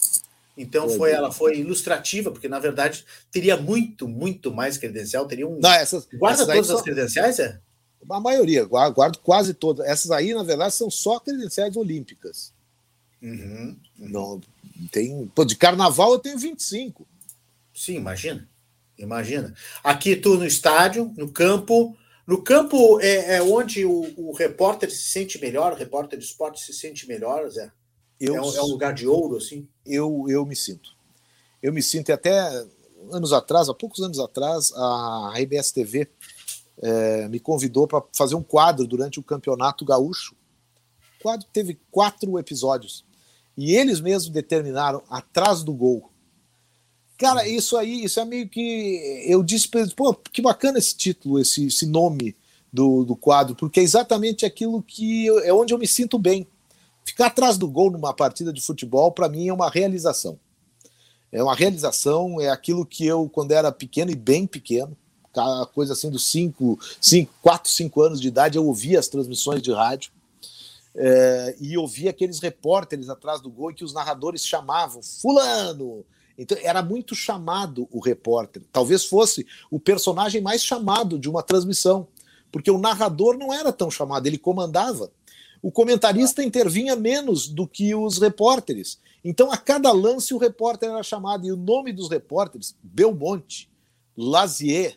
Então foi, foi, ela foi ilustrativa, porque na verdade teria muito, muito mais credencial, teria um. Não, Guarda todas as credenciais, é? A maioria, guardo quase todas. Essas aí, na verdade, são só credenciais olímpicas. Uhum, uhum. Não, tem. Pô, de carnaval eu tenho 25. Sim, imagina. Imagina. Aqui tu no estádio, no campo. No campo é, é onde o, o, repórter se sente melhor, o repórter de esporte se sente melhor, Zé? Eu, é, um, é um lugar de ouro, assim? Eu, eu me sinto. Eu me sinto, até anos atrás, há poucos anos atrás, a RBS TV é, me convidou para fazer um quadro durante o Campeonato Gaúcho. O quadro teve quatro episódios. E eles mesmos determinaram atrás do gol. Cara, uhum. isso aí, isso é meio que. Eu disse para eles, pô, que bacana esse título, esse, esse nome do, do quadro, porque é exatamente aquilo que eu, é onde eu me sinto bem. Ficar atrás do gol numa partida de futebol, para mim, é uma realização. É uma realização, é aquilo que eu, quando era pequeno e bem pequeno, coisa assim dos 5, 4, 5 anos de idade, eu ouvia as transmissões de rádio é, e ouvia aqueles repórteres atrás do gol que os narradores chamavam Fulano. Então era muito chamado o repórter. Talvez fosse o personagem mais chamado de uma transmissão, porque o narrador não era tão chamado, ele comandava. O comentarista intervinha menos do que os repórteres. Então, a cada lance, o repórter era chamado. E o nome dos repórteres, Belmonte, Lazier,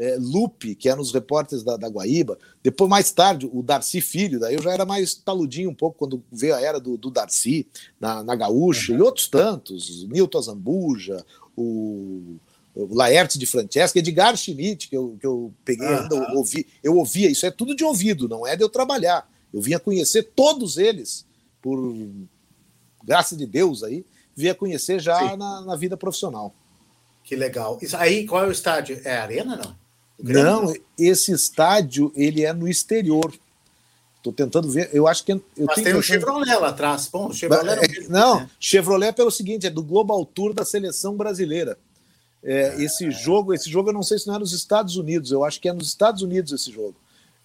é, Lupe, que eram os repórteres da, da Guaíba. Depois, mais tarde, o Darcy Filho, daí eu já era mais taludinho um pouco quando veio a era do, do Darcy na, na Gaúcha, uhum. e outros tantos, Milton Zambuja, o, o Laertes de Francesca, Edgar Schmidt, que eu, que eu peguei uhum. ainda, ouvi, eu ouvia, isso é tudo de ouvido, não é de eu trabalhar. Eu vinha conhecer todos eles, por graça de Deus aí, vinha conhecer já na, na vida profissional. Que legal. Isso aí, qual é o estádio? É arena, não? Não, esse estádio ele é no exterior. Estou tentando ver. Eu acho que. Eu Mas tem um Chevrolet lá atrás. Bom, Chevrolet é, não, né? Chevrolet é pelo seguinte: é do Global Tour da seleção brasileira. É, esse jogo, esse jogo eu não sei se não é nos Estados Unidos. Eu acho que é nos Estados Unidos esse jogo.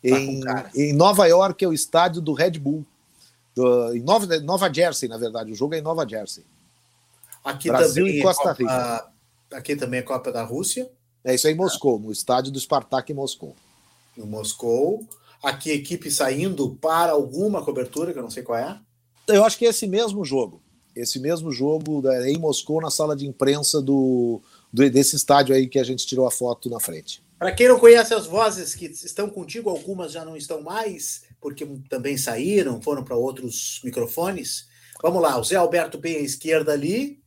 Tá em, em, Nova York é o estádio do Red Bull. Do, em Nova, Nova Jersey, na verdade. O jogo é em Nova Jersey. Aqui Brasil e é Costa Rica. aqui também é Copa da Rússia. É isso aí em Moscou, no estádio do Spartak em Moscou. No Moscou. Aqui, equipe saindo para alguma cobertura, que eu não sei qual é. Eu acho que é esse mesmo jogo. Esse mesmo jogo em Moscou, na sala de imprensa do, do desse estádio aí que a gente tirou a foto na frente. Para quem não conhece as vozes que estão contigo, algumas já não estão mais, porque também saíram, foram para outros microfones. Vamos lá, o Zé Alberto bem à esquerda ali,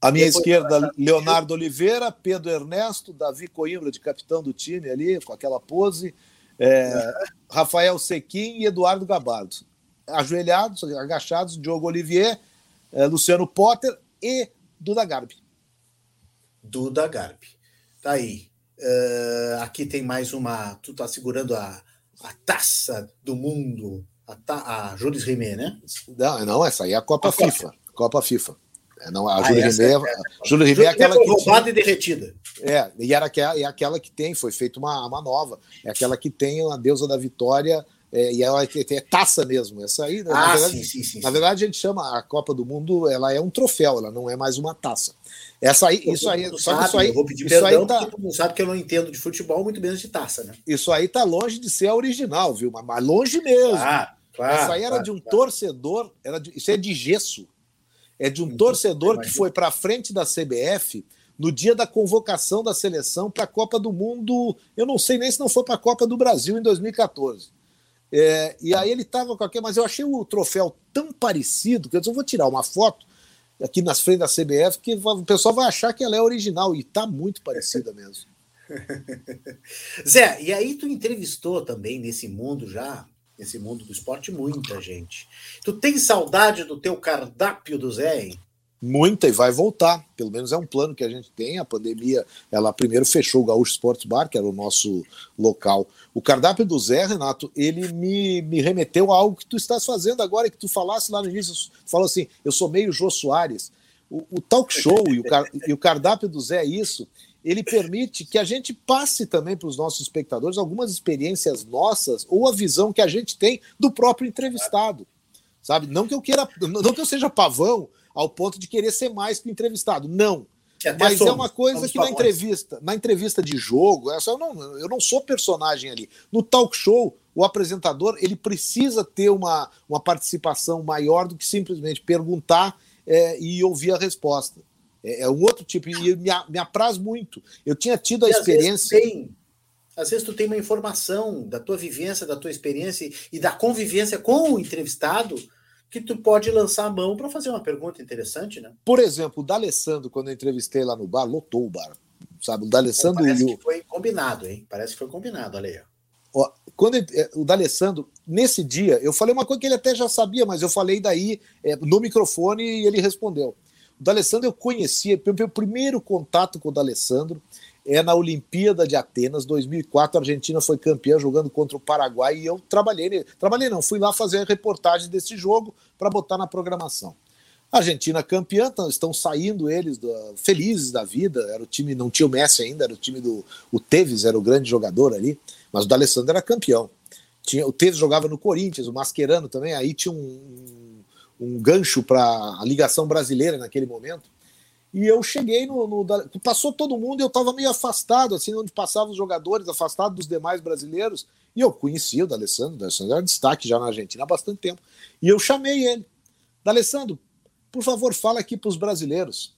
à minha Depois esquerda, Leonardo Oliveira, Pedro Ernesto, Davi Coimbra, de capitão do time ali, com aquela pose, é, Rafael Sequim e Eduardo Gabardo. Ajoelhados, agachados, Diogo Olivier, é, Luciano Potter e Duda Garbi. Duda Garbi. Tá aí. Uh, aqui tem mais uma. Tu tá segurando a, a taça do mundo, a, ta, a Jules Rimet, né? Não, não, essa aí é a Copa a FIFA. Copa. Copa FIFA. É, não, a ah, Júlia Rimet, é, é, Júlia Rimet é aquela que. Roubada e derretida. É, e era aquela, é aquela que tem, foi feita uma, uma nova. É aquela que tem a deusa da vitória, é, e ela é taça mesmo. Essa aí, ah, na, verdade, sim, sim, sim, na verdade, a gente chama a Copa do Mundo, ela é um troféu, ela não é mais uma taça. Essa aí, isso aí, só sabe, que isso aí, eu vou pedir isso perdão, aí tá, todo mundo sabe que eu não entendo de futebol, muito menos de taça, né? Isso aí tá longe de ser a original, viu? Mas, mas longe mesmo. Ah, claro, Essa aí era claro, de um claro. torcedor, era de, isso é de gesso é de um torcedor que foi para frente da CBF no dia da convocação da seleção para a Copa do Mundo. Eu não sei nem se não foi para a Copa do Brasil em 2014. É, e aí ele estava com aquele, mas eu achei o troféu tão parecido que eu disse, eu vou tirar uma foto aqui nas frentes da CBF que o pessoal vai achar que ela é original e está muito parecida mesmo. Zé, e aí tu entrevistou também nesse mundo já nesse mundo do esporte, muita gente. Tu tem saudade do teu cardápio do Zé, hein? Muita e vai voltar. Pelo menos é um plano que a gente tem. A pandemia, ela primeiro fechou o Gaúcho Sports Bar, que era o nosso local. O cardápio do Zé, Renato, ele me, me remeteu a algo que tu estás fazendo agora, que tu falasse lá no início. Tu falou assim: eu sou meio Jô Soares. o, o talk show e o, e o cardápio do Zé é isso ele permite que a gente passe também para os nossos espectadores algumas experiências nossas ou a visão que a gente tem do próprio entrevistado. Sabe? Não que eu queira, não que eu seja pavão ao ponto de querer ser mais que o entrevistado. Não. Mas somos, é uma coisa que na entrevista, na entrevista de jogo, essa eu não, eu não sou personagem ali. No talk show, o apresentador ele precisa ter uma, uma participação maior do que simplesmente perguntar é, e ouvir a resposta. É, é um outro tipo, e me, me apraz muito. Eu tinha tido a e experiência. Às vezes, tem, às vezes tu tem uma informação da tua vivência, da tua experiência e da convivência com o entrevistado que tu pode lançar a mão para fazer uma pergunta interessante, né? Por exemplo, o D'Alessandro, quando eu entrevistei lá no bar, lotou o bar. Sabe, o D'Alessandro. Parece que foi combinado, hein? Parece que foi combinado, olha aí. Ó, quando é, o D'Alessandro, nesse dia, eu falei uma coisa que ele até já sabia, mas eu falei daí é, no microfone e ele respondeu. O D'Alessandro eu conhecia, meu primeiro contato com o D'Alessandro é na Olimpíada de Atenas, 2004, a Argentina foi campeã jogando contra o Paraguai e eu trabalhei, trabalhei não, fui lá fazer a reportagem desse jogo para botar na programação. A Argentina campeã, estão saindo eles felizes da vida. Era o time, não tinha o Messi ainda, era o time do o Tevez, era o grande jogador ali, mas o D'Alessandro era campeão. Tinha, o Tevez jogava no Corinthians, o Mascherano também, aí tinha um, um gancho para a ligação brasileira naquele momento. E eu cheguei no. no passou todo mundo e eu estava meio afastado, assim, onde passavam os jogadores, afastado dos demais brasileiros. E eu conhecia o D'Alessandro, o D'Alessandro era destaque já na Argentina há bastante tempo. E eu chamei ele. D'Alessandro, por favor, fala aqui para os brasileiros.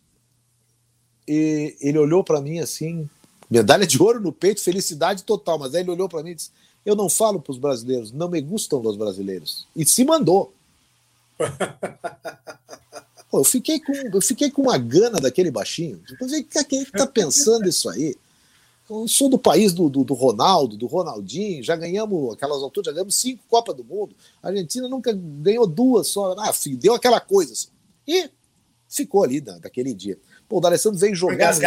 E ele olhou para mim assim, medalha de ouro no peito, felicidade total. Mas aí ele olhou para mim e disse: Eu não falo para os brasileiros, não me gustam os brasileiros. E se mandou. Pô, eu, fiquei com, eu fiquei com uma gana daquele baixinho. Quem está pensando isso aí? Eu sou do país do, do, do, Ronaldo, do Ronaldinho, já ganhamos, aquelas alturas, já ganhamos cinco Copas do Mundo. A Argentina nunca ganhou duas só. Ah, deu aquela coisa assim. E ficou ali da, daquele dia. Pô, o D'Alessandro veio jogar. Ficou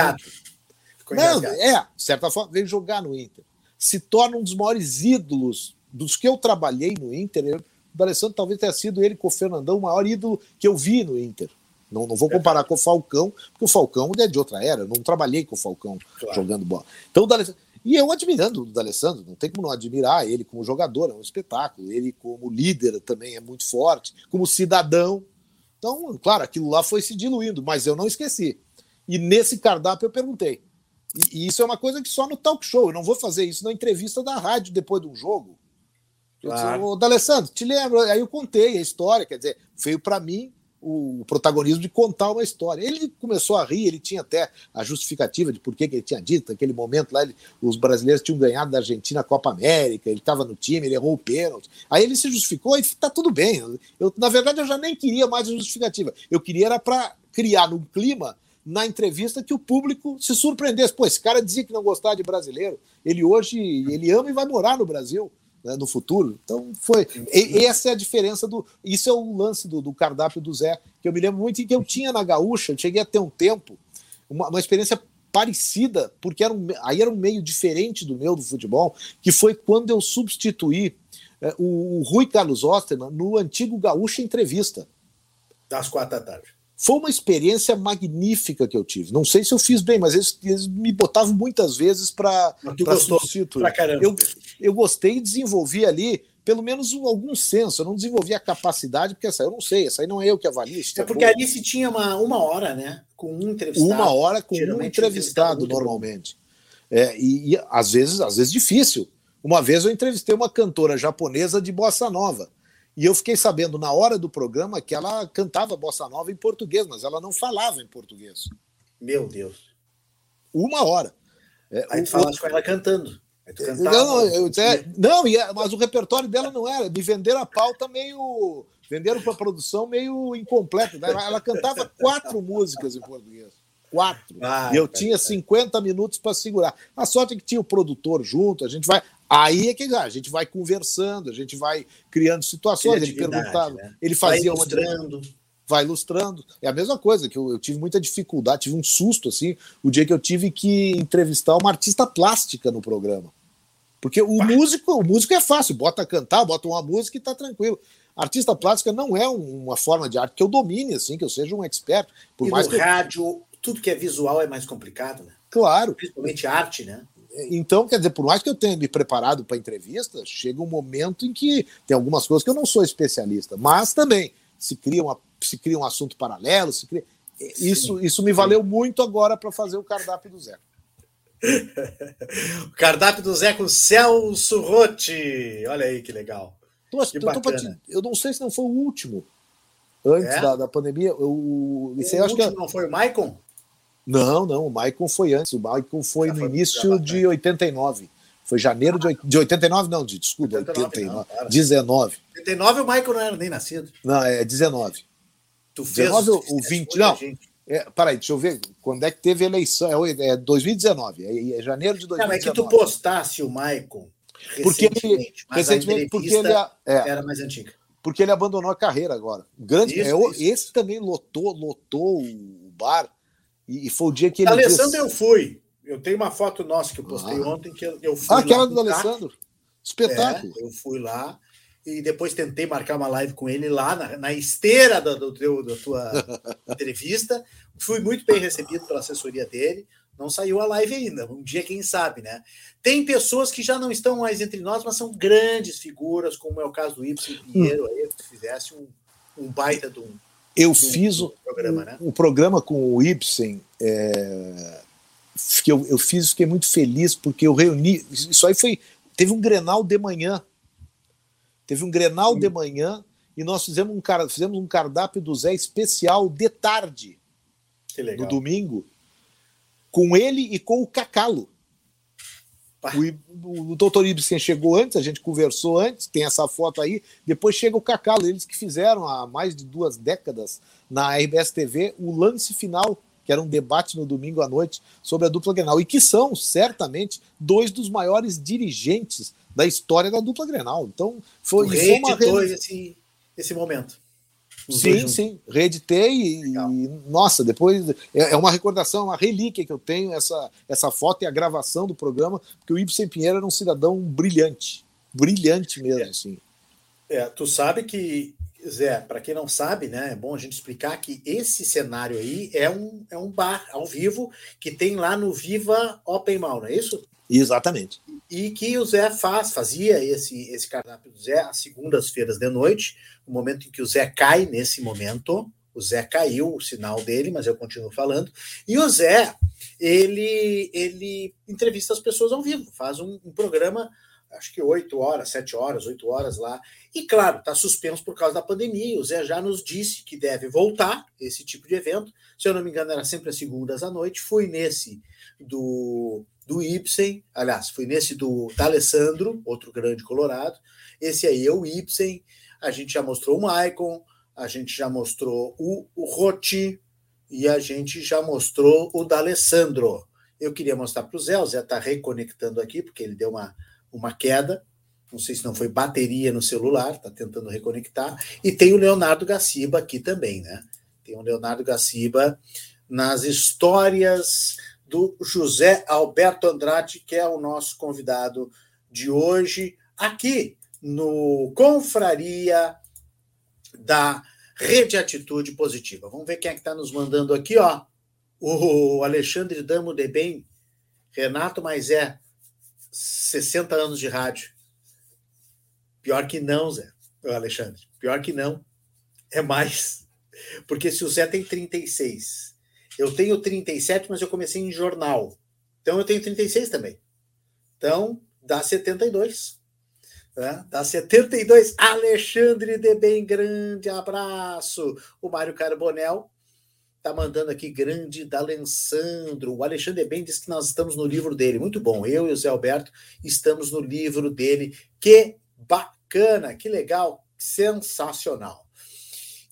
Ficou Não, é, de certa forma, veio jogar no Inter. Se torna um dos maiores ídolos dos que eu trabalhei no Inter. O D'Alessandro talvez tenha sido ele com o Fernandão o maior ídolo que eu vi no Inter. Não, não vou comparar com o Falcão, porque o Falcão é de outra era. Eu não trabalhei com o Falcão claro. jogando bola. Então. E eu admirando o D'Alessandro, não tem como não admirar ele como jogador, é um espetáculo. Ele como líder também é muito forte, como cidadão. Então, claro, aquilo lá foi se diluindo, mas eu não esqueci. E nesse cardápio eu perguntei. E, e isso é uma coisa que só no talk show. Eu não vou fazer isso na entrevista da rádio depois de um jogo. Claro. Ô, D'Alessandro, te lembro? Aí eu contei a história, quer dizer, veio para mim o protagonismo de contar uma história. Ele começou a rir, ele tinha até a justificativa de por que, ele tinha dito, naquele momento lá, ele, os brasileiros tinham ganhado da Argentina a Copa América, ele estava no time, ele errou o pênalti. Aí ele se justificou e tá tudo bem. Eu, na verdade, eu já nem queria mais a justificativa. Eu queria era para criar um clima na entrevista que o público se surpreendesse. Pô, esse cara dizia que não gostava de brasileiro. Ele hoje, ele ama e vai morar no Brasil né, no futuro. Então foi. E, essa é a diferença do. Isso é o lance do, do, cardápio do Zé, que eu me lembro muito e que eu tinha na Gaúcha. Eu cheguei a ter um tempo, uma, uma experiência parecida, porque era um, aí era um meio diferente do meu do futebol, que foi quando eu substituí é, o, o Rui Carlos Osterman no antigo Gaúcha Entrevista. Das quatro da tarde. Foi uma experiência magnífica que eu tive. Não sei se eu fiz bem, mas eles, eles me botavam muitas vezes para substituir. Pra caramba. Eu, eu gostei e desenvolvi ali pelo menos algum senso. Eu não desenvolvi a capacidade, porque essa eu não sei, essa aí não é eu que avalio. É, é porque ali se tinha uma, uma hora, né? Com um entrevistado. Uma hora com um entrevistado, normalmente. É, e, e às vezes, às vezes difícil. Uma vez eu entrevistei uma cantora japonesa de bossa nova. E eu fiquei sabendo na hora do programa que ela cantava bossa nova em português, mas ela não falava em português. Meu Deus. Uma hora. É, Aí tu o, falaste com ela cantando. não, eu, é, não é, mas o repertório dela não era. Me venderam a pauta meio. Venderam para a produção meio incompleta. Né? Ela, ela cantava quatro músicas em português. Quatro. Ah, e eu tinha 50 minutos para segurar. A sorte é que tinha o produtor junto, a gente vai. Aí é que a gente vai conversando, a gente vai criando situações. Ele perguntava, né? ele fazia vai ilustrando. Uma... Vai ilustrando. É a mesma coisa, que eu, eu, tive muita dificuldade, tive um susto assim, o dia que eu tive que entrevistar uma artista plástica no programa. Porque o músico, o músico é fácil, bota a cantar, bota uma música e tá tranquilo. Artista plástica não é uma forma de arte que eu domine, assim, que eu seja um expert. Por e mais no que rádio, tudo que é visual é mais complicado, né? Claro. Principalmente arte, né? Então, quer dizer, por mais que eu tenha me preparado para entrevista, chega um momento em que tem algumas coisas que eu não sou especialista, mas também se cria, uma, se cria um assunto paralelo, se cria... isso, isso me valeu muito agora para fazer o cardápio do Zé. o cardápio do Zé com Celso Rotti. Olha aí que legal. Tô, que eu, te, eu, não sei se não foi o último. Antes é? da, da, pandemia. Eu, esse o acho que é... não foi o Maicon? Não, não, o Maicon foi antes. O Maicon foi Já no foi início de 89. Foi janeiro de, de 89, não, de, desculpa, 89. 89 não, 19. 89 o Maicon não era nem nascido. Não, é 19. Tu fez 19 ou 20? Não. É, peraí, deixa eu ver quando é que teve eleição. É, é 2019, é, é, janeiro de 2019. Não, é que tu postasse o Maicon porque ele, recentemente, porque ele é, era mais antiga. Porque ele abandonou a carreira agora. Grande, isso, é, isso. Esse também lotou, lotou o bar. E, e foi o dia que ele. Alessandro, disse... eu fui. Eu tenho uma foto nossa que eu postei ah. ontem que eu fui. Ah, aquela do Alessandro. Espetáculo. É, eu fui lá e depois tentei marcar uma live com ele lá na, na esteira do, do teu, da tua entrevista. Fui muito bem recebido pela assessoria dele. Não saiu a live ainda. Um dia, quem sabe, né? Tem pessoas que já não estão mais entre nós, mas são grandes figuras, como é o caso do Ibsen Pinheiro, aí, que fizesse um, um baita de um. Eu fiz um, programa, né? um programa com o Ibsen. É, que eu, eu fiz, fiquei muito feliz, porque eu reuni. Isso aí foi. Teve um Grenal de manhã. Teve um Grenal Sim. de manhã e nós fizemos um, fizemos um cardápio do Zé especial de tarde. No domingo com ele e com o Cacalo. O, o doutor Ibsen chegou antes, a gente conversou antes, tem essa foto aí. Depois chega o Cacalo, eles que fizeram há mais de duas décadas na RBS TV o lance final, que era um debate no domingo à noite sobre a dupla Grenal, e que são, certamente, dois dos maiores dirigentes da história da dupla Grenal. Então, foi, foi uma. Esse, esse momento. Sim, sim, reeditei e, e, nossa, depois é, é, uma recordação, uma relíquia que eu tenho essa, essa foto e a gravação do programa, porque o Ibsen Pinheiro era um cidadão brilhante, brilhante mesmo, é. assim. É, tu sabe que, Zé, para quem não sabe, né, é bom a gente explicar que esse cenário aí é um, é um bar ao vivo que tem lá no Viva Open Mall, não é isso? Exatamente. E que o Zé faz, fazia esse, esse cardápio do Zé às segundas-feiras de noite, o momento em que o Zé cai nesse momento. O Zé caiu o sinal dele, mas eu continuo falando. E o Zé, ele, ele entrevista as pessoas ao vivo, faz um, um programa, acho que oito horas, sete horas, oito horas lá. E claro, está suspenso por causa da pandemia. O Zé já nos disse que deve voltar esse tipo de evento. Se eu não me engano, era sempre às segundas à noite. Fui nesse do do Ibsen, aliás, fui nesse do D'Alessandro, outro grande colorado. Esse aí é o Ibsen, a gente já mostrou o Maicon, a gente já mostrou o, o e a gente já mostrou o D'Alessandro. Eu queria mostrar para o Zé, o Zé está reconectando aqui, porque ele deu uma, uma queda. Não sei se não foi bateria no celular, está tentando reconectar. E tem o Leonardo Gaciba aqui também, né? Tem o Leonardo Gaciba nas histórias do José Alberto Andrade, que é o nosso convidado de hoje, aqui no Confraria da Rede Atitude Positiva. Vamos ver quem é que está nos mandando aqui, ó. O Alexandre Damo de Bem, Renato, mas é 60 anos de rádio. Pior que não, Zé, Alexandre. Pior que não. É mais. Porque se o Zé tem 36 eu tenho 37, mas eu comecei em jornal. Então eu tenho 36 também. Então dá 72. Né? Dá 72. Alexandre de Bem, grande abraço. O Mário Carbonel tá mandando aqui grande da Alessandro. O Alexandre Bem diz que nós estamos no livro dele. Muito bom. Eu e o Zé Alberto estamos no livro dele. Que bacana, que legal, sensacional.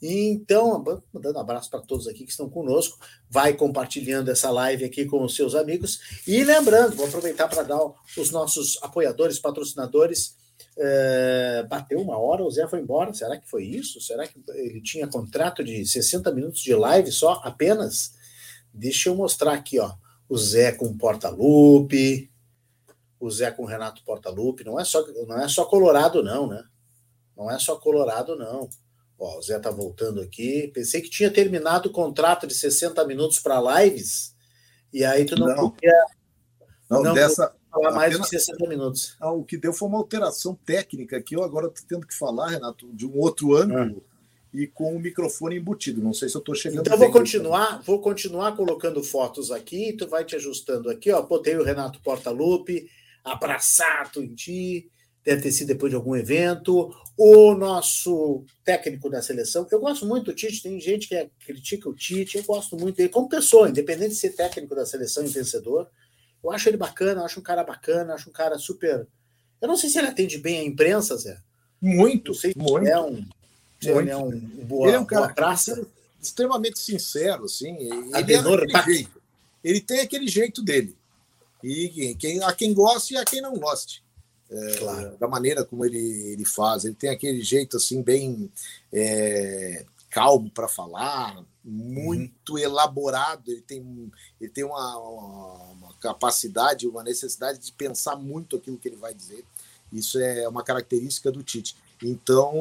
Então, mandando um abraço para todos aqui que estão conosco, vai compartilhando essa live aqui com os seus amigos. E lembrando, vou aproveitar para dar os nossos apoiadores, patrocinadores. É, bateu uma hora, o Zé foi embora. Será que foi isso? Será que ele tinha contrato de 60 minutos de live só apenas? Deixa eu mostrar aqui, ó. O Zé com porta-lupe, o Zé com Renato Portaluppi. Não é só, não é só Colorado, não, né? Não é só Colorado, não. Ó, o Zé tá voltando aqui. Pensei que tinha terminado o contrato de 60 minutos para lives, e aí tu não, não. podia. Não, não dessa. Falar mais apenas, de 60 minutos. Não, o que deu foi uma alteração técnica aqui. Eu agora estou tendo que falar, Renato, de um outro ângulo. Ah e com o microfone embutido. Não sei se eu estou chegando. Então vou continuar, vou continuar colocando fotos aqui, tu vai te ajustando aqui, ó. Botei o Renato Portaluppi, abraçado em ti, deve ter sido depois de algum evento. O nosso técnico da seleção, eu gosto muito do Tite, tem gente que critica o Tite, eu gosto muito dele como pessoa, independente de ser técnico da seleção e vencedor. Eu acho ele bacana, eu acho um cara bacana, acho um cara super. Eu não sei se ele atende bem a imprensa, Zé. Muito, sei se muito. é um ele é um, boa, ele é um cara praça. extremamente sincero, assim. Ele, é ele tem aquele jeito dele. E quem, a quem goste e a quem não goste. É, claro. Da maneira como ele, ele faz. Ele tem aquele jeito assim, bem é, calmo para falar, muito uhum. elaborado. Ele tem, ele tem uma, uma, capacidade, uma necessidade de pensar muito aquilo que ele vai dizer. Isso é uma característica do Tite. Então,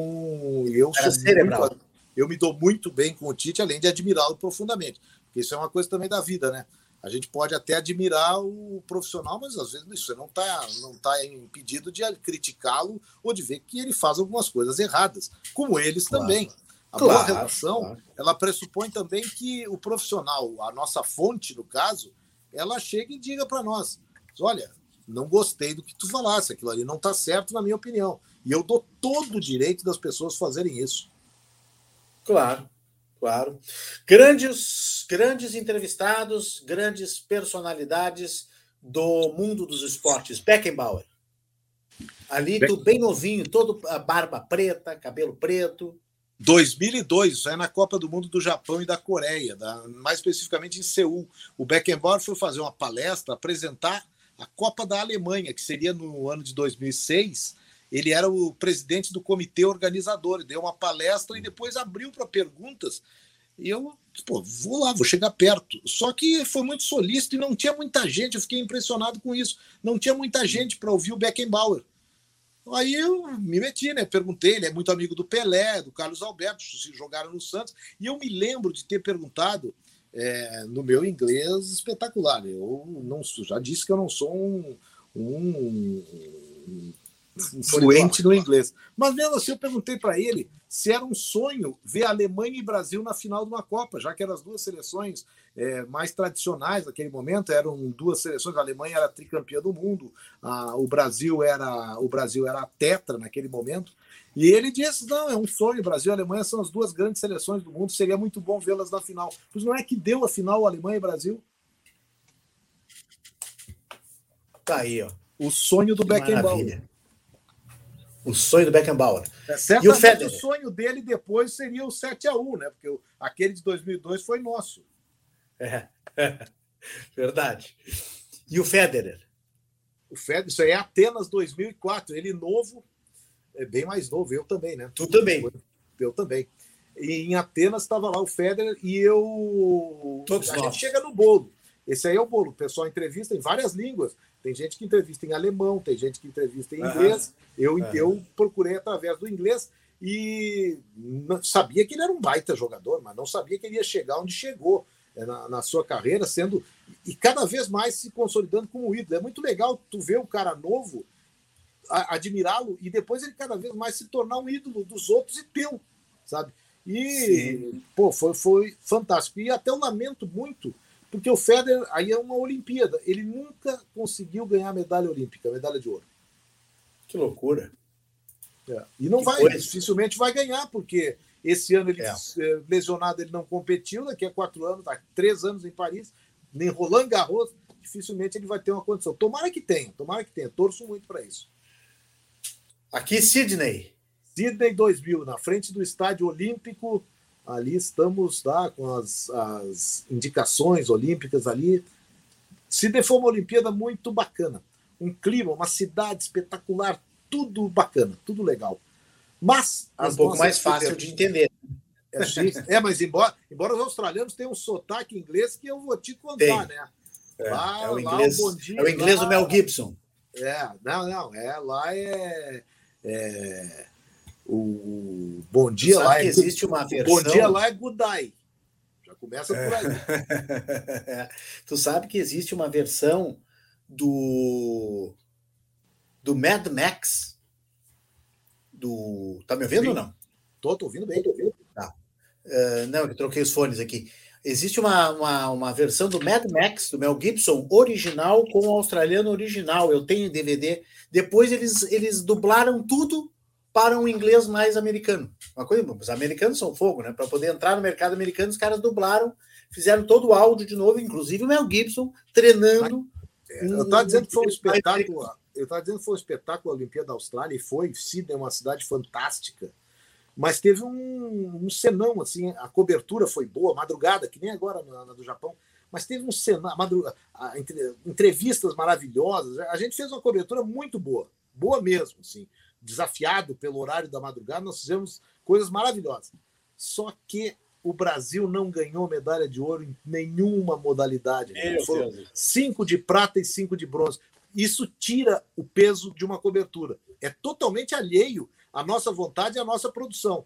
eu sou muito, eu me dou muito bem com o Tite, além de admirá-lo profundamente. Porque isso é uma coisa também da vida, né? A gente pode até admirar o profissional, mas às vezes isso não está não tá impedido de criticá-lo ou de ver que ele faz algumas coisas erradas, como eles claro. também. A claro, boa relação, claro. ela pressupõe também que o profissional, a nossa fonte, no caso, ela chega e diga para nós: olha, não gostei do que tu falasse, aquilo ali não está certo, na minha opinião. E eu dou todo o direito das pessoas fazerem isso. Claro, claro. Grandes, grandes entrevistados, grandes personalidades do mundo dos esportes. Beckenbauer. Ali, tu bem novinho, todo a barba preta, cabelo preto. 2002, isso é na Copa do Mundo do Japão e da Coreia, da, mais especificamente em Seul. O Beckenbauer foi fazer uma palestra, apresentar a Copa da Alemanha, que seria no ano de 2006, ele era o presidente do comitê organizador, deu uma palestra e depois abriu para perguntas. E eu, pô, vou lá, vou chegar perto. Só que foi muito solícito e não tinha muita gente, eu fiquei impressionado com isso. Não tinha muita gente para ouvir o Beckenbauer. Aí eu me meti, né? Perguntei, ele é muito amigo do Pelé, do Carlos Alberto, se jogaram no Santos. E eu me lembro de ter perguntado é, no meu inglês espetacular. Eu não já disse que eu não sou um, um fluente no inglês. Mas mesmo assim, eu perguntei para ele se era um sonho ver Alemanha e Brasil na final de uma Copa, já que eram as duas seleções é, mais tradicionais naquele momento, eram duas seleções. A Alemanha era tricampeã do mundo, a, o Brasil era o Brasil era a tetra naquele momento. E ele disse: não, é um sonho. Brasil e Alemanha são as duas grandes seleções do mundo. Seria muito bom vê-las na final. Pois não é que deu a final Alemanha e Brasil? Tá aí, ó. O sonho do Beckenbauer. O sonho do Beckenbauer. É, e o, Federer? o sonho dele depois seria o 7 a 1 né? Porque aquele de 2002 foi nosso. É, é. verdade. E o Federer? O Federer, isso aí é Atenas 2004. Ele novo, é bem mais novo, eu também, né? Tu também. Eu também. E em Atenas estava lá o Federer e eu. Todos a nós. gente chega no bolo. Esse aí é o bolo. O pessoal entrevista em várias línguas. Tem gente que entrevista em alemão, tem gente que entrevista em inglês. Eu, uhum. eu procurei através do inglês e sabia que ele era um baita jogador, mas não sabia que ele ia chegar onde chegou é, na, na, sua carreira, sendo e cada vez mais se consolidando como ídolo. É muito legal tu ver um cara novo, admirá-lo e depois ele cada vez mais se tornar um ídolo dos outros e teu, sabe? E, Sim. pô, foi, foi fantástico. E até eu lamento muito porque o Federer, aí é uma Olimpíada, ele nunca conseguiu ganhar medalha olímpica, medalha de ouro. Que loucura. É. E não que vai, coisa. dificilmente vai ganhar, porque esse ano ele é. é. lesionado, ele não competiu, daqui a quatro anos, tá três anos em Paris, nem Roland Garros, dificilmente ele vai ter uma condição. Tomara que tenha, tomara que tenha, torço muito para isso. Aqui, Sydney. Sydney 2000, na frente do Estádio Olímpico ali estamos tá, com as, as indicações olímpicas ali. Se for uma Olimpíada muito bacana. Um clima, uma cidade espetacular, tudo bacana, tudo legal. Mas. É um pouco mais fácil de entender. É, é, mas embora, embora os australianos tenham um sotaque inglês que eu vou te contar, Tem. né? É, lá, é o inglês, lá, dia, é o inglês lá, do Mel Gibson. É, não, não, é, lá é, é o bom dia lá é existe uma versão. Bom dia lá é Gudai. Já começa por aí. tu sabe que existe uma versão do do Mad Max do tá me ouvindo Sim. ou não? Tô, tô ouvindo bem, tô ouvindo. Tá. Uh, não, eu troquei os fones aqui. Existe uma, uma, uma, versão do Mad Max, do Mel Gibson, original com o australiano original. Eu tenho DVD. Depois eles, eles dublaram tudo para um inglês mais americano. Uma coisa, os americanos são fogo, né? Para poder entrar no mercado americano, os caras dublaram, fizeram todo o áudio de novo, inclusive o Mel Gibson treinando. É, eu estava dizendo que foi um espetáculo. Eu estava dizendo que foi um espetáculo a Olimpíada da Austrália e foi. Sydney é uma cidade fantástica mas teve um, um senão, assim, a cobertura foi boa, madrugada, que nem agora na, na do Japão, mas teve um entre, entrevistas maravilhosas, a gente fez uma cobertura muito boa, boa mesmo, assim, desafiado pelo horário da madrugada, nós fizemos coisas maravilhosas. Só que o Brasil não ganhou medalha de ouro em nenhuma modalidade. Né? Foram cinco de prata e cinco de bronze. Isso tira o peso de uma cobertura. É totalmente alheio a nossa vontade e a nossa produção,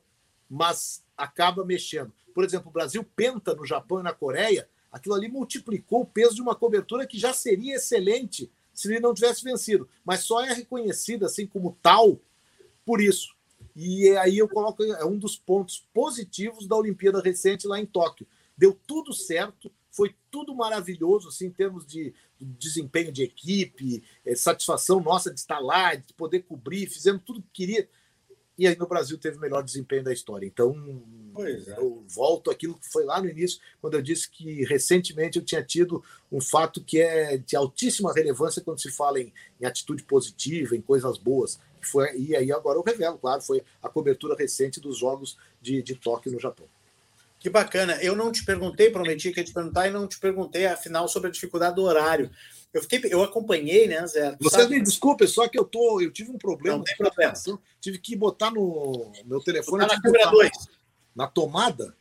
mas acaba mexendo. Por exemplo, o Brasil penta no Japão e na Coreia, aquilo ali multiplicou o peso de uma cobertura que já seria excelente se ele não tivesse vencido, mas só é reconhecida assim como tal por isso. E aí eu coloco é um dos pontos positivos da Olimpíada recente lá em Tóquio. Deu tudo certo, foi tudo maravilhoso assim, em termos de desempenho de equipe, é, satisfação nossa de estar lá, de poder cobrir, fizemos tudo que queria e aí no Brasil teve o melhor desempenho da história. Então, é. eu volto àquilo que foi lá no início, quando eu disse que recentemente eu tinha tido um fato que é de altíssima relevância quando se fala em, em atitude positiva, em coisas boas. Que foi, e aí agora eu revelo, claro, foi a cobertura recente dos Jogos de, de Tóquio no Japão. Que bacana. Eu não te perguntei, prometi que ia te perguntar, e não te perguntei, afinal, sobre a dificuldade do horário. Eu fiquei, eu acompanhei, né, Zé? Você me desculpe, só que eu tô, eu tive um problema. Não tem problema. Tive que botar no meu telefone. na câmera 2. Na tomada,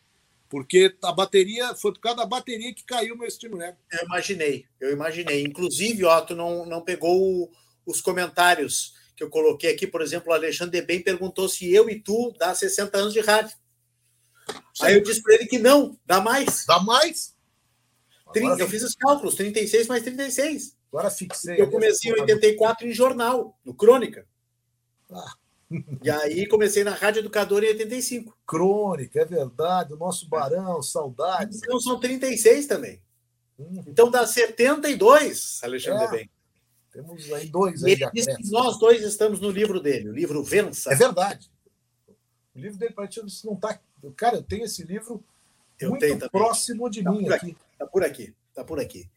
porque a bateria foi por causa da bateria que caiu meu stream né? Eu imaginei, eu imaginei. Inclusive, ó, tu não, não pegou os comentários que eu coloquei aqui, por exemplo, o Alexandre Bem perguntou se eu e tu dá 60 anos de rádio. Sim. Aí eu disse para ele que não, dá mais. Dá mais? 30, eu fiz os cálculos, 36 mais 36. Agora fixei. Eu comecei em 84 em jornal, no Crônica. Ah. E aí comecei na Rádio Educadora em 85. Crônica, é verdade. O nosso Barão, saudades. Então são 36 também. Hum. Então dá 72, Alexandre é. Bem. Temos aí dois. Aí ele disse que nós dois estamos no livro dele, o livro Vença. É verdade. O livro dele, para ti, não está. Cara, eu tenho esse livro eu muito próximo de tá mim aqui. aqui. Tá por aqui, tá por aqui.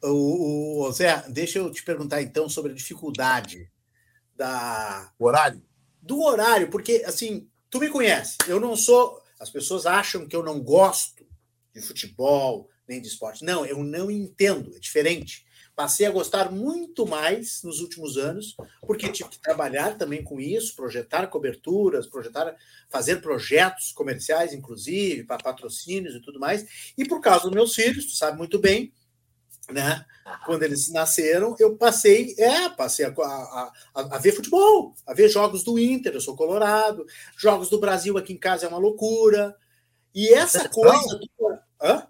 O, o, Zé, deixa eu te perguntar então sobre a dificuldade da o horário. Do horário, porque assim, tu me conhece, eu não sou. As pessoas acham que eu não gosto de futebol nem de esporte. Não, eu não entendo, é diferente. Passei a gostar muito mais nos últimos anos, porque tive que trabalhar também com isso, projetar coberturas, projetar, fazer projetos comerciais, inclusive, para patrocínios e tudo mais. E por causa dos meus filhos, tu sabe muito bem, né? Quando eles nasceram, eu passei, é, passei a, a, a, a, ver futebol, a ver jogos do Inter, eu sou colorado, jogos do Brasil aqui em casa é uma loucura. E essa coisa. Hã?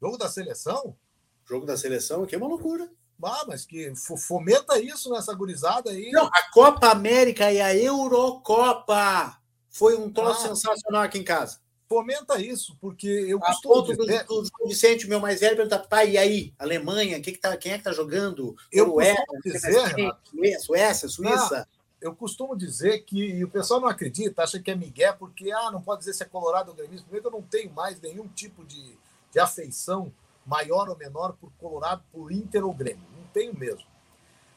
Jogo da seleção? Jogo da seleção aqui é uma loucura. Ah, mas que fomenta isso nessa gurizada aí. Não, a Copa América e a Eurocopa foi um troço ah, sensacional aqui em casa. Fomenta isso, porque eu a ponto dizer... do, do, Vicente, meu mais velho, perguntar, pai, e aí? Alemanha, que que tá, quem é que tá jogando? Eu Noruega, dizer, Suécia, Suíça. Não, eu costumo dizer que e o pessoal não acredita, acha que é Miguel, porque ah, não pode dizer se é colorado ou gremista. Primeiro, eu não tenho mais nenhum tipo de, de afeição maior ou menor por Colorado, por Inter ou Grêmio. Tenho mesmo.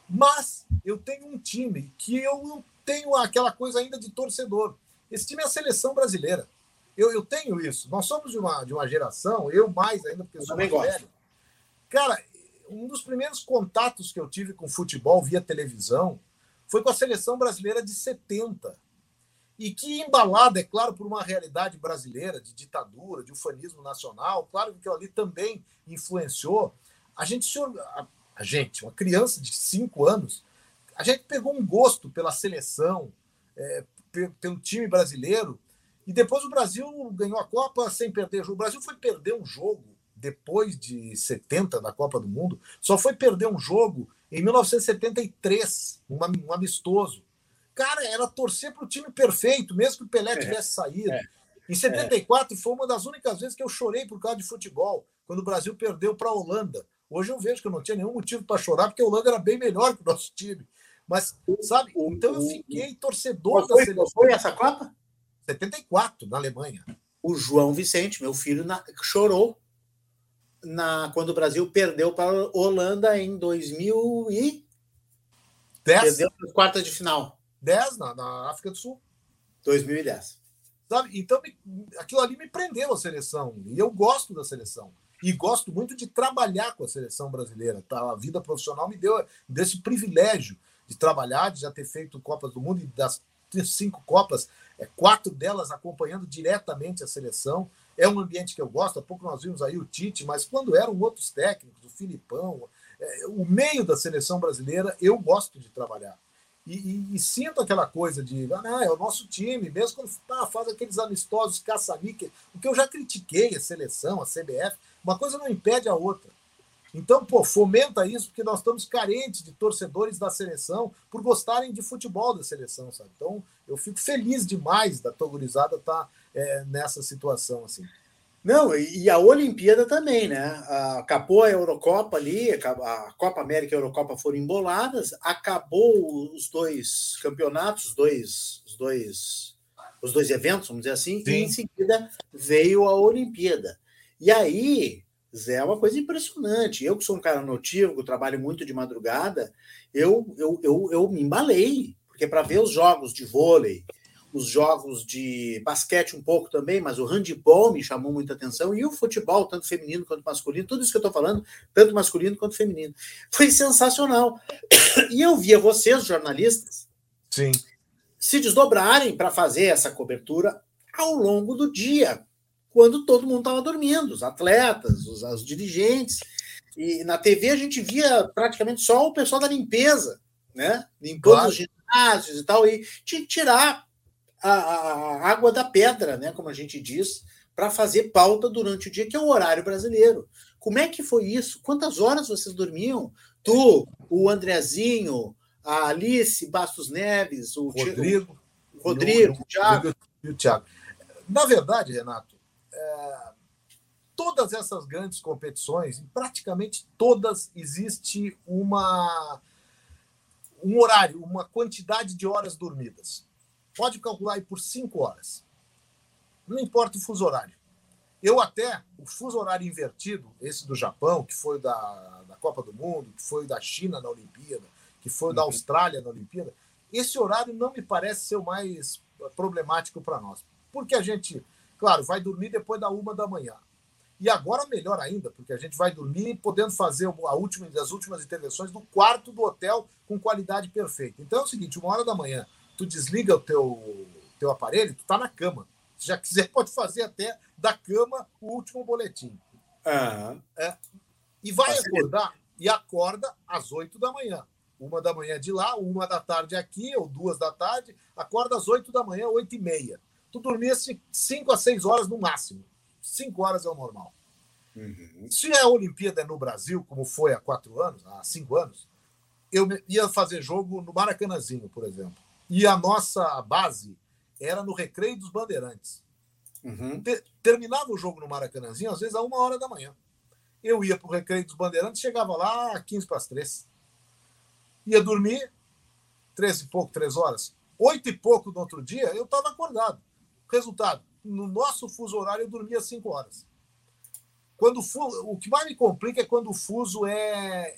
Mas eu tenho um time que eu não tenho aquela coisa ainda de torcedor. Esse time é a seleção brasileira. Eu, eu tenho isso. Nós somos de uma, de uma geração, eu mais ainda, porque eu sou mais velho. Cara, um dos primeiros contatos que eu tive com futebol via televisão foi com a seleção brasileira de 70 e que embalada, é claro, por uma realidade brasileira de ditadura, de ufanismo nacional, claro que ali também influenciou. A gente se, a gente, uma criança de cinco anos, a gente pegou um gosto pela seleção, é, pelo time brasileiro, e depois o Brasil ganhou a Copa sem perder jogo. O Brasil foi perder um jogo depois de 70 da Copa do Mundo, só foi perder um jogo em 1973, um, um amistoso. Cara, era torcer para o time perfeito, mesmo que o Pelé é, tivesse saído. É, em 74 é. foi uma das únicas vezes que eu chorei por causa de futebol, quando o Brasil perdeu para a Holanda. Hoje eu vejo que eu não tinha nenhum motivo para chorar, porque a Holanda era bem melhor que o nosso time. Mas, sabe, então eu fiquei torcedor da seleção. Foi essa Copa? 74, na Alemanha. O João Vicente, meu filho, na, chorou na, quando o Brasil perdeu para a Holanda em 2010. Perdeu nas quartas de final. 10 na, na África do Sul. 2010. Sabe? Então, aquilo ali me prendeu a seleção. E eu gosto da seleção. E gosto muito de trabalhar com a seleção brasileira. Tá? A vida profissional me deu desse privilégio de trabalhar, de já ter feito Copas do Mundo e das cinco Copas, é, quatro delas acompanhando diretamente a seleção. É um ambiente que eu gosto. Há pouco nós vimos aí o Tite, mas quando eram outros técnicos, o Filipão, é, o meio da seleção brasileira, eu gosto de trabalhar. E, e, e, sinto aquela coisa de, ah, é o nosso time, mesmo quando ah, faz aqueles amistosos caça-níquel, o que eu já critiquei a seleção, a CBF, uma coisa não impede a outra. Então, pô, fomenta isso, porque nós estamos carentes de torcedores da seleção por gostarem de futebol da seleção, sabe? Então, eu fico feliz demais da Togurizada estar tá, é, nessa situação, assim. Não, e a Olimpíada também, né? Acabou a Eurocopa ali, a Copa América e a Eurocopa foram emboladas, acabou os dois campeonatos, os dois, os dois, os dois eventos, vamos dizer assim, Sim. e em seguida veio a Olimpíada. E aí, Zé, é uma coisa impressionante. Eu que sou um cara notívago, trabalho muito de madrugada, eu, eu, eu, eu me embalei, porque para ver os jogos de vôlei, os jogos de basquete um pouco também, mas o handball me chamou muita atenção, e o futebol, tanto feminino quanto masculino, tudo isso que eu estou falando, tanto masculino quanto feminino. Foi sensacional. E eu via vocês, jornalistas, Sim. se desdobrarem para fazer essa cobertura ao longo do dia, quando todo mundo estava dormindo, os atletas, os, os dirigentes. E na TV a gente via praticamente só o pessoal da limpeza, né? Limpando claro. os ginásios e tal, e tirar a, a, água da pedra, né, como a gente diz, para fazer pauta durante o dia, que é o horário brasileiro. Como é que foi isso? Quantas horas vocês dormiam? Tu, o Andrezinho, a Alice Bastos Neves, o Rodrigo, o Rodrigo, o, o Thiago. E o Thiago. Na verdade, Renato, é, todas essas grandes competições, praticamente todas, existe uma um horário, uma quantidade de horas dormidas. Pode calcular aí por cinco horas. Não importa o fuso horário. Eu até, o fuso horário invertido, esse do Japão, que foi da, da Copa do Mundo, que foi da China na Olimpíada, que foi da uhum. Austrália na Olimpíada, esse horário não me parece ser o mais problemático para nós. Porque a gente, claro, vai dormir depois da uma da manhã. E agora melhor ainda, porque a gente vai dormir podendo fazer a última, as últimas intervenções do quarto do hotel com qualidade perfeita. Então é o seguinte, uma hora da manhã, tu desliga o teu, teu aparelho, tu tá na cama. Se já quiser, pode fazer até da cama o último boletim. Uhum. É, e vai acordar, e acorda às 8 da manhã. Uma da manhã de lá, uma da tarde aqui, ou duas da tarde, acorda às 8 da manhã, 8 e meia. Tu dormia 5 a 6 horas no máximo. 5 horas é o normal. Uhum. Se a Olimpíada é no Brasil, como foi há quatro anos, há cinco anos, eu ia fazer jogo no Maracanãzinho, por exemplo. E a nossa base era no Recreio dos Bandeirantes. Uhum. terminava o jogo no Maracanãzinho, às vezes, a uma hora da manhã. Eu ia para o Recreio dos Bandeirantes, chegava lá às 15 para as 3. Ia dormir, 13 e pouco, 3 horas. Oito e pouco do outro dia, eu estava acordado. Resultado, no nosso fuso horário, eu dormia 5 horas. Quando o, o que mais me complica é quando o fuso é,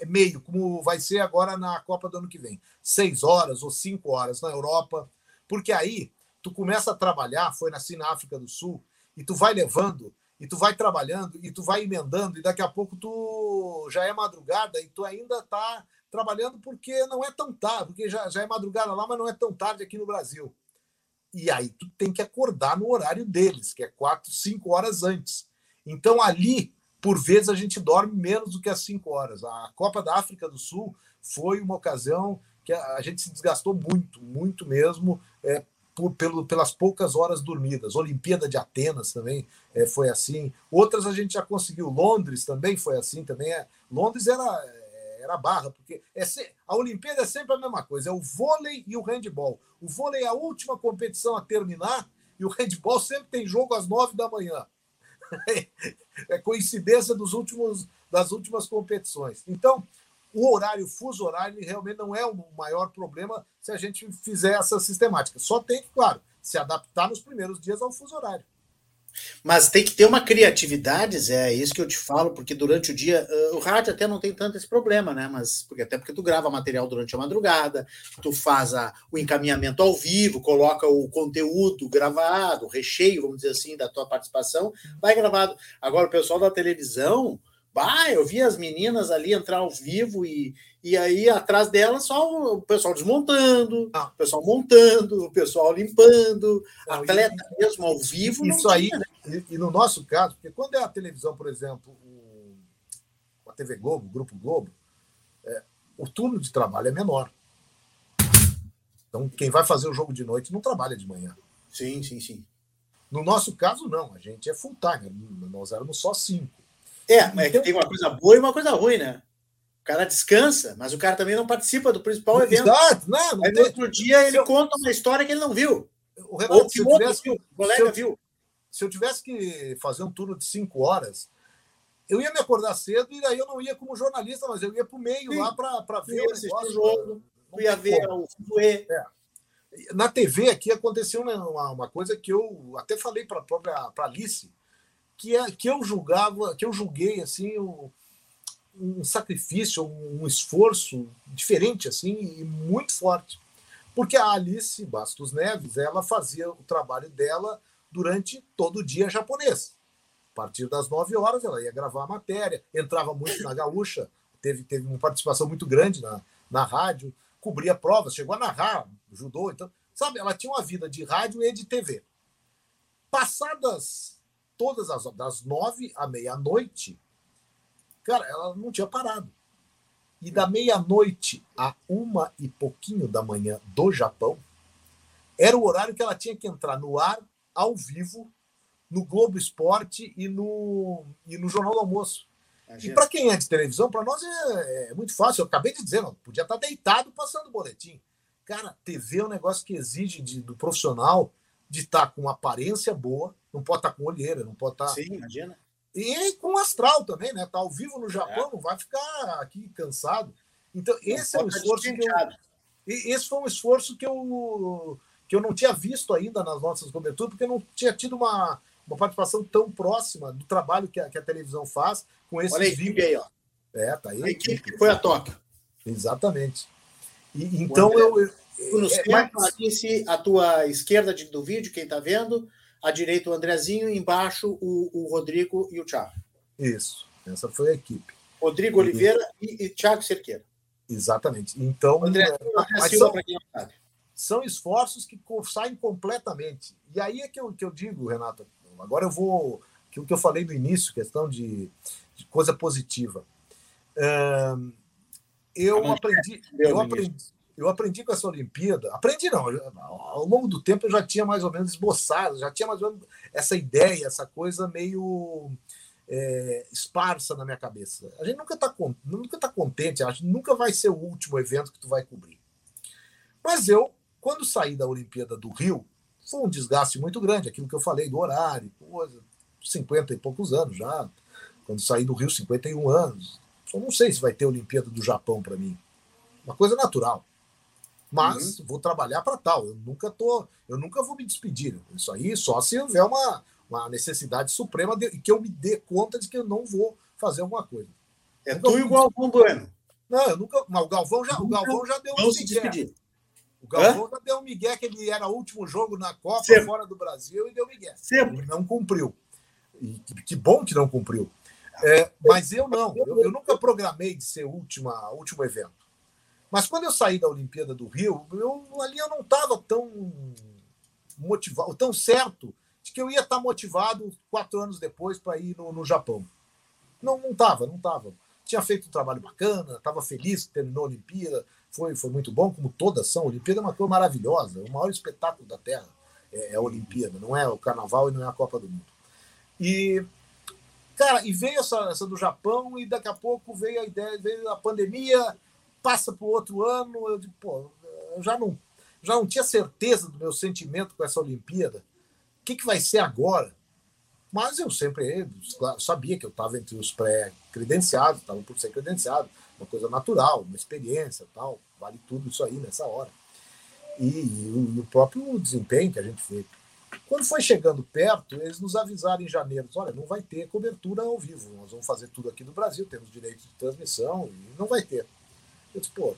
é meio, como vai ser agora na Copa do ano que vem. Seis horas ou cinco horas na Europa, porque aí tu começa a trabalhar, foi assim na África do Sul, e tu vai levando, e tu vai trabalhando, e tu vai emendando, e daqui a pouco tu já é madrugada e tu ainda está trabalhando porque não é tão tarde, porque já, já é madrugada lá, mas não é tão tarde aqui no Brasil. E aí tu tem que acordar no horário deles, que é quatro, cinco horas antes. Então ali por vezes a gente dorme menos do que as cinco horas. A Copa da África do Sul foi uma ocasião que a gente se desgastou muito, muito mesmo, é, por, pelo, pelas poucas horas dormidas. Olimpíada de Atenas também é, foi assim. Outras a gente já conseguiu. Londres também foi assim. também é, Londres era, era barra, porque é se, a Olimpíada é sempre a mesma coisa. É o vôlei e o handball. O vôlei é a última competição a terminar e o handball sempre tem jogo às nove da manhã. é coincidência dos últimos, das últimas competições. Então, o horário, o fuso horário, realmente não é o maior problema se a gente fizer essa sistemática. Só tem que, claro, se adaptar nos primeiros dias ao fuso horário. Mas tem que ter uma criatividade, Zé, é isso que eu te falo, porque durante o dia, o rádio até não tem tanto esse problema, né? Mas porque até porque tu grava material durante a madrugada, tu faz a, o encaminhamento ao vivo, coloca o conteúdo gravado, o recheio, vamos dizer assim, da tua participação, vai gravado. Agora, o pessoal da televisão, Bah, eu vi as meninas ali entrar ao vivo e, e aí atrás delas só o pessoal desmontando, ah. o pessoal montando, o pessoal limpando, não, atleta e, mesmo ao vivo. Isso aí, tinha, né? e, e, no nosso caso, porque quando é a televisão, por exemplo, o, a TV Globo, o Grupo Globo, é, o turno de trabalho é menor. Então, quem vai fazer o jogo de noite não trabalha de manhã. Sim, sim, sim. No nosso caso, não. A gente é full time. Nós éramos só cinco. É, mas é que tem uma coisa boa e uma coisa ruim, né? O cara descansa, mas o cara também não participa do principal evento. Exato, não, não Aí no outro dia ele eu... conta uma história que ele não viu. O Renato, Ou que o outro tivesse, viu, o colega se viu. Se eu tivesse que fazer um turno de cinco horas, eu ia me acordar cedo e aí eu não ia como jornalista, mas eu ia para o meio Sim. lá para ver o negócio. O jogo, eu ia ver o fuê. É. Na TV aqui aconteceu uma, uma coisa que eu até falei para a própria pra Alice que, é, que eu julgava, que eu julguei assim um, um sacrifício, um esforço diferente assim e muito forte. Porque a Alice Bastos Neves, ela fazia o trabalho dela durante todo o dia japonês. A partir das nove horas ela ia gravar a matéria, entrava muito na gaúcha, teve, teve uma participação muito grande na, na rádio, cobria provas, chegou a narrar judô, então, sabe, ela tinha uma vida de rádio e de TV. Passadas todas as das nove à meia-noite, cara, ela não tinha parado. E da meia-noite a uma e pouquinho da manhã do Japão, era o horário que ela tinha que entrar no ar, ao vivo, no Globo Esporte e no, e no Jornal do Almoço. E para quem é de televisão, para nós é, é, muito fácil. Eu acabei de dizer, não, podia estar tá deitado passando o boletim. Cara, TV é um negócio que exige de, do profissional de estar tá com aparência boa, não pode estar tá com olheira, não pode estar. Tá Sim, imagina. E com astral também, né? Tá ao vivo no Japão, é. não vai ficar aqui cansado. Então, esse não é um esforço que eu, esse foi um esforço que eu que eu não tinha visto ainda nas nossas coberturas, porque eu não tinha tido uma, uma participação tão próxima do trabalho que a, que a televisão faz com esse Olha a equipe aí, ó. É, tá aí. A equipe que foi a Tóquio. Exatamente. E, então eu, eu no é, mas... a tua esquerda do vídeo, quem está vendo, à direita o Andrezinho, embaixo o, o Rodrigo e o Thiago. Isso, essa foi a equipe. Rodrigo e... Oliveira e, e Thiago Cerqueira. Exatamente. Então, é, são, sabe. são esforços que saem completamente. E aí é que eu, que eu digo, Renato, agora eu vou. Que o que eu falei no início, questão de, de coisa positiva. Eu aprendi. Eu aprendi eu aprendi com essa Olimpíada, aprendi não, ao longo do tempo eu já tinha mais ou menos esboçado, já tinha mais ou menos essa ideia, essa coisa meio é, esparsa na minha cabeça. A gente nunca está nunca tá contente, a gente nunca vai ser o último evento que tu vai cobrir. Mas eu, quando saí da Olimpíada do Rio, foi um desgaste muito grande, aquilo que eu falei do horário, coisa, 50 e poucos anos já. Quando saí do Rio, 51 anos. Eu não sei se vai ter Olimpíada do Japão para mim. Uma coisa natural mas uhum. vou trabalhar para tal. Eu nunca tô, eu nunca vou me despedir. Isso aí só se houver uma, uma necessidade suprema de que eu me dê conta de que eu não vou fazer alguma coisa. É tu e o Galvão Bueno. Não, eu nunca. Mas o Galvão já, o Galvão já deu um migué. O Galvão Hã? já deu um migué que ele era o último jogo na Copa Sempre. fora do Brasil e deu migué. Sempre. Ele não cumpriu. E que, que bom que não cumpriu. É, mas eu não. Eu, eu, nunca programei de ser o último evento. Mas quando eu saí da Olimpíada do Rio, eu, ali eu não estava tão motivado, tão certo de que eu ia estar motivado quatro anos depois para ir no, no Japão. Não, estava, não estava. Tinha feito um trabalho bacana, estava feliz que terminou a Olimpíada, foi, foi muito bom, como todas são. A Olimpíada é uma coisa maravilhosa, o maior espetáculo da Terra é, é a Olimpíada, não é o Carnaval e não é a Copa do Mundo. E, cara, e veio essa, essa do Japão e daqui a pouco veio a ideia, veio a pandemia, passa para o outro ano, eu digo, pô, eu já não, já não tinha certeza do meu sentimento com essa Olimpíada. O que, que vai ser agora? Mas eu sempre sabia que eu estava entre os pré-credenciados, estava por ser credenciado, uma coisa natural, uma experiência tal, vale tudo isso aí nessa hora. E, e o, próprio desempenho que a gente fez. Quando foi chegando perto, eles nos avisaram em janeiro: olha, não vai ter cobertura ao vivo, nós vamos fazer tudo aqui no Brasil, temos direito de transmissão e não vai ter. Eu disse, pô,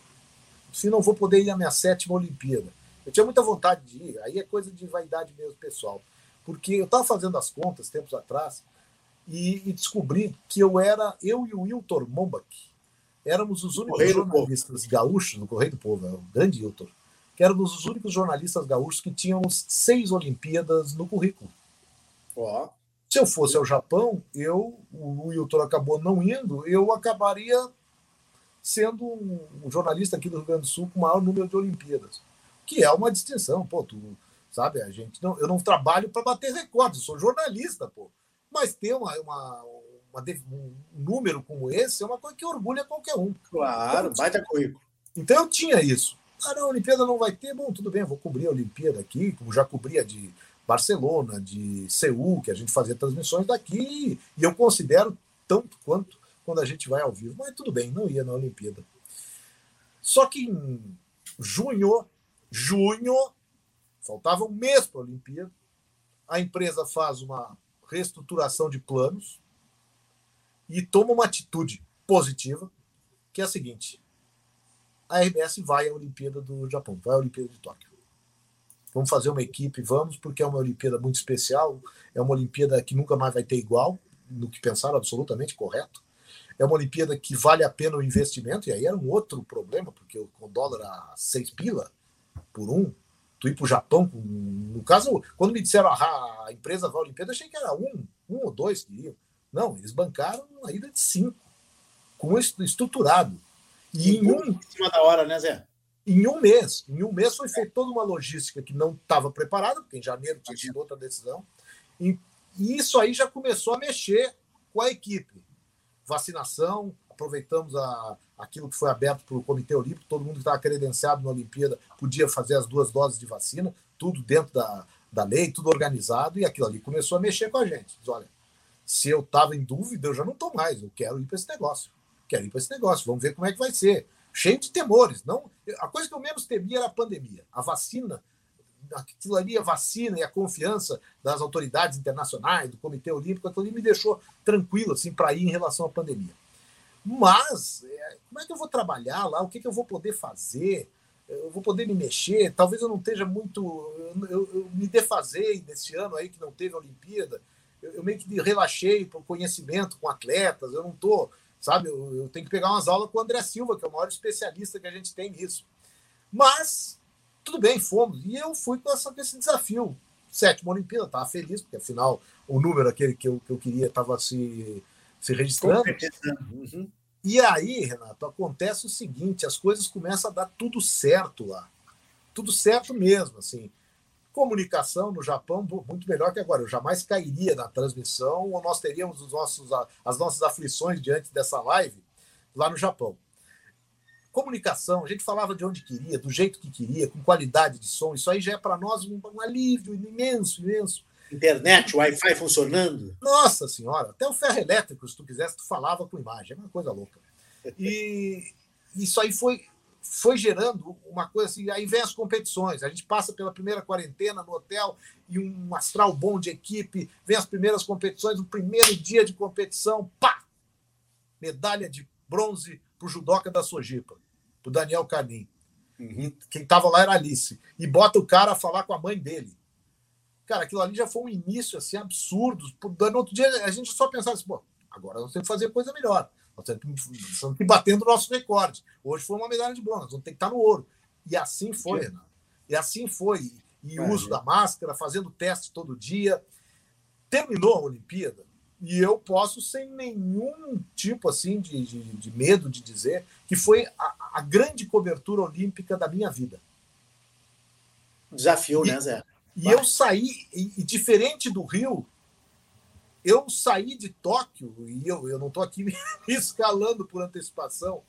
se não vou poder ir à minha sétima Olimpíada. Eu tinha muita vontade de ir, aí é coisa de vaidade mesmo pessoal. Porque eu estava fazendo as contas tempos atrás e, e, descobri que eu era, eu e o Wiltor Mombach, éramos os únicos jornalistas gaúchos no Correio do Povo, é o grande Wiltor, que éramos os únicos jornalistas gaúchos que tínhamos seis Olimpíadas no currículo. Oh. Se eu fosse ao Japão, eu, o Wiltor acabou não indo, eu acabaria sendo um jornalista aqui do Rio Grande do Sul com o maior número de Olimpíadas, que é uma distinção. Pô, tu, sabe? A gente não, eu não trabalho para bater recordes, eu sou jornalista, pô. Mas ter uma, uma, uma, um número como esse é uma coisa que orgulha qualquer um. Claro, então, baita currículo. Então eu tinha isso. Ah, não, a Olimpíada não vai ter. Bom, tudo bem, vou cobrir a Olimpíada aqui, como já cobria de Barcelona, de Seul, que a gente fazia transmissões daqui, e eu considero tanto quanto quando a gente vai ao vivo. Mas tudo bem, não ia na Olimpíada. Só que em junho, junho, Faltava um mês para a Olimpíada. A empresa faz uma reestruturação de planos e toma uma atitude positiva, que é a seguinte: a RBS vai à Olimpíada do Japão, vai à Olimpíada de Tóquio. Vamos fazer uma equipe, vamos, porque é uma Olimpíada muito especial, é uma Olimpíada que nunca mais vai ter igual, no que pensaram absolutamente correto. É uma Olimpíada que vale a pena o investimento, e aí era um outro problema, porque com o dólar a seis pila por um, tu ir para o Japão. No caso, quando me disseram ah, a empresa vai à Olimpíada, achei que era um, um ou dois que iam. Não, eles bancaram a ida de cinco, com estruturado. E em um. Em cima da hora, né, Zé? Em um mês. Em um mês foi feita toda uma logística que não estava preparada, porque em janeiro tinha sido outra decisão. E, e isso aí já começou a mexer com a equipe. Vacinação, aproveitamos a, aquilo que foi aberto para o Comitê Olímpico, todo mundo que estava credenciado na Olimpíada podia fazer as duas doses de vacina, tudo dentro da, da lei, tudo organizado, e aquilo ali começou a mexer com a gente. Diz, olha, se eu estava em dúvida, eu já não estou mais, eu quero ir para esse negócio. Quero ir para esse negócio, vamos ver como é que vai ser. Cheio de temores. não A coisa que eu menos temia era a pandemia. A vacina, aquilo ali, a vacina e a confiança das autoridades internacionais, do Comitê Olímpico, aquilo ali me deixou tranquilo assim, para ir em relação à pandemia. Mas, é, como é que eu vou trabalhar lá? O que, que eu vou poder fazer? Eu vou poder me mexer? Talvez eu não esteja muito. Eu, eu, eu me defasei nesse ano aí que não teve a Olimpíada. Eu, eu meio que relaxei para o conhecimento com atletas. Eu não estou, sabe? Eu, eu tenho que pegar umas aulas com o André Silva, que é o maior especialista que a gente tem nisso. Mas, tudo bem, fomos. E eu fui com, essa, com esse desafio. Sétima Olimpíada, estava feliz, porque afinal o número aquele que eu, que eu queria estava se se registrando. Uhum. E aí, Renato, acontece o seguinte: as coisas começam a dar tudo certo lá. Tudo certo mesmo, assim. Comunicação no Japão, muito melhor que agora. Eu jamais cairia na transmissão, ou nós teríamos os nossos, as nossas aflições diante dessa live lá no Japão. Comunicação, a gente falava de onde queria, do jeito que queria, com qualidade de som. Isso aí já é para nós um, um alívio imenso, imenso internet, Wi-Fi funcionando. Nossa senhora, até o ferro elétrico, se tu quisesse, tu falava com imagem, é uma coisa louca. E isso aí foi, foi gerando uma coisa assim, aí vem as competições, a gente passa pela primeira quarentena no hotel e um astral bom de equipe, vem as primeiras competições, o primeiro dia de competição, pá! Medalha de bronze pro judoca da Sojipa, pro Daniel Carnim. Uhum. Quem estava lá era Alice. E bota o cara a falar com a mãe dele. Cara, aquilo ali já foi um início assim, absurdo. No outro dia a gente só pensava assim, pô, agora nós temos que fazer coisa melhor. Nós temos que, ir batendo o nosso recorde. Hoje foi uma medalha de bronze, nós vamos ter que estar no ouro. E assim foi, Renato. E assim foi. E o uso da máscara, fazendo teste todo dia. Terminou a Olimpíada. E eu posso, sem nenhum tipo assim de, de, de medo de dizer, que foi a, a, grande cobertura olímpica da minha vida. Desafio, e, né, Zé? E Vai. eu saí, e, e, diferente do Rio, eu saí de Tóquio, e eu, eu não estou aqui me escalando por antecipação,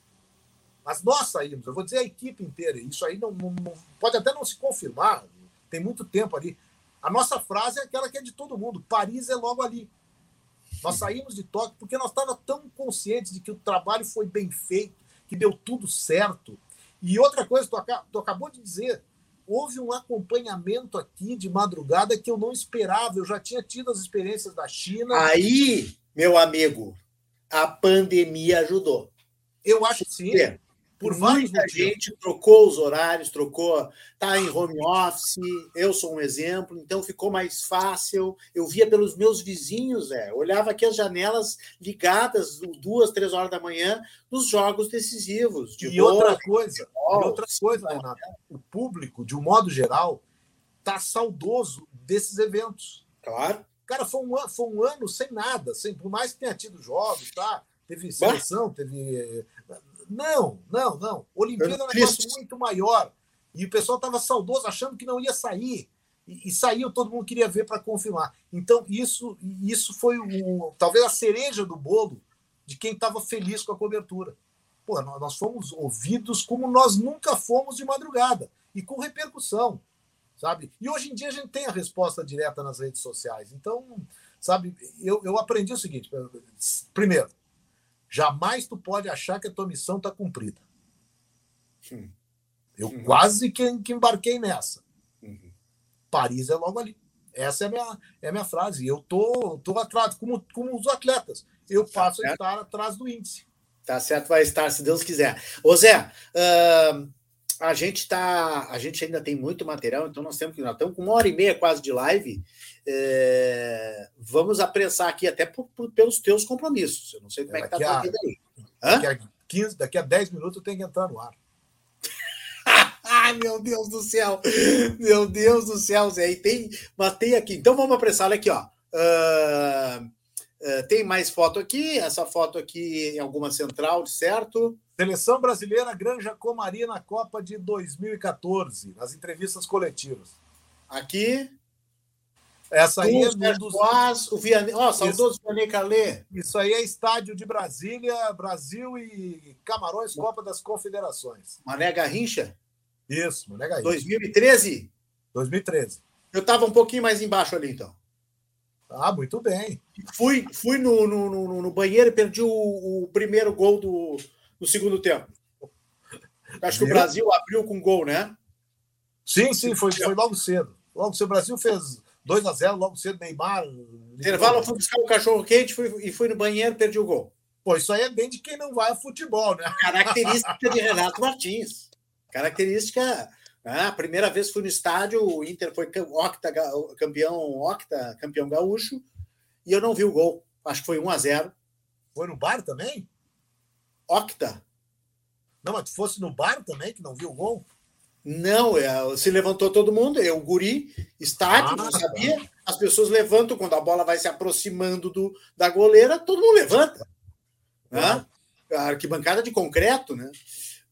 mas nós saímos, eu vou dizer a equipe inteira, isso aí não, não, não pode até não se confirmar, tem muito tempo ali. A nossa frase é aquela que é de todo mundo: Paris é logo ali. Nós saímos de Tóquio porque nós estávamos tão conscientes de que o trabalho foi bem feito, que deu tudo certo. E outra coisa, tu, tu acabou de dizer, houve um acompanhamento aqui de madrugada que eu não esperava. Eu já tinha tido as experiências da China. Aí, meu amigo, a pandemia ajudou. Eu acho que sim. É. Por Muita gente trocou os horários, trocou, tá em home office, eu sou um exemplo, então ficou mais fácil. Eu via pelos meus vizinhos, é, olhava aqui as janelas ligadas duas, três horas da manhã nos jogos decisivos. De e bola, outra coisa, e outra coisa, Renato, o público, de um modo geral, tá saudoso desses eventos. Claro. Cara, foi um, foi um ano sem nada, sem, por mais que tenha tido jogos, tá? Teve seleção, teve não, não, não. Olimpíada é um negócio muito maior. E o pessoal estava saudoso, achando que não ia sair. E, e saiu, todo mundo queria ver para confirmar. Então, isso, isso foi o, talvez a cereja do bolo de quem estava feliz com a cobertura. Pô, nós fomos ouvidos como nós nunca fomos de madrugada e com repercussão, sabe? E hoje em dia a gente tem a resposta direta nas redes sociais. Então, sabe, eu, eu aprendi o seguinte: primeiro, jamais tu pode achar que a tua missão está cumprida. Hum. Eu uhum. quase que, que, embarquei nessa. Uhum. Paris é logo ali. Essa é a minha, é a minha frase. Eu tô, tô atrás, como, como os atletas. Eu tá passo tá a estar atrás do índice. Tá certo, vai estar, se Deus quiser. Ô Zé, uh, a gente tá. A gente ainda tem muito material, então nós temos que. Nós estamos com uma hora e meia quase de live. É, vamos apressar aqui até por, por, pelos teus compromissos. Eu não sei como é, é que está a vida aí. Daqui a, 15, daqui a 10 minutos eu tenho que entrar no ar. Ai, meu Deus do céu! Meu Deus do céu, Zé. E tem, mas tem aqui. Então vamos apressar. Olha aqui, ó. Uh, uh, tem mais foto aqui. Essa foto aqui em alguma central, certo? Seleção brasileira Granja Comari na Copa de 2014, nas entrevistas coletivas. Aqui. Essa aí é dos... Quas, o Vianney, ó, oh, saudoso Vianney Calê. Isso aí é estádio de Brasília, Brasil e Camarões, Copa das Confederações. Mané Garrincha? Isso, Mané Garrincha. 2013? 2013. Eu estava um pouquinho mais embaixo ali, então. Ah, muito bem. Fui, fui no, no, no, no banheiro e perdi o, o, primeiro gol do, do segundo tempo. Acho que o Brasil abriu com gol, né? Sim, sim, foi, foi logo cedo. Logo cedo. O Brasil fez 2 a 0 logo cedo, Neymar. Intervalo, eu fui buscar um cachorro quente fui, e fui no banheiro perdi o gol. Pô, isso aí é bem de quem não vai a futebol, né? Característica de Renato Martins. Característica. Ah, a primeira vez fui no estádio, o Inter foi octa, campeão octa, campeão gaúcho, e eu não vi o gol. Acho que foi 1 a 0 Foi no bar também? Octa. Não, mas tu fosse no bar também, que não viu o gol? Não, é, se levantou todo mundo, eu, guri, estádio, ah, não sabia. Tá. As pessoas levantam quando a bola vai se aproximando do, da goleira, todo mundo levanta. Né? A arquibancada de concreto, né?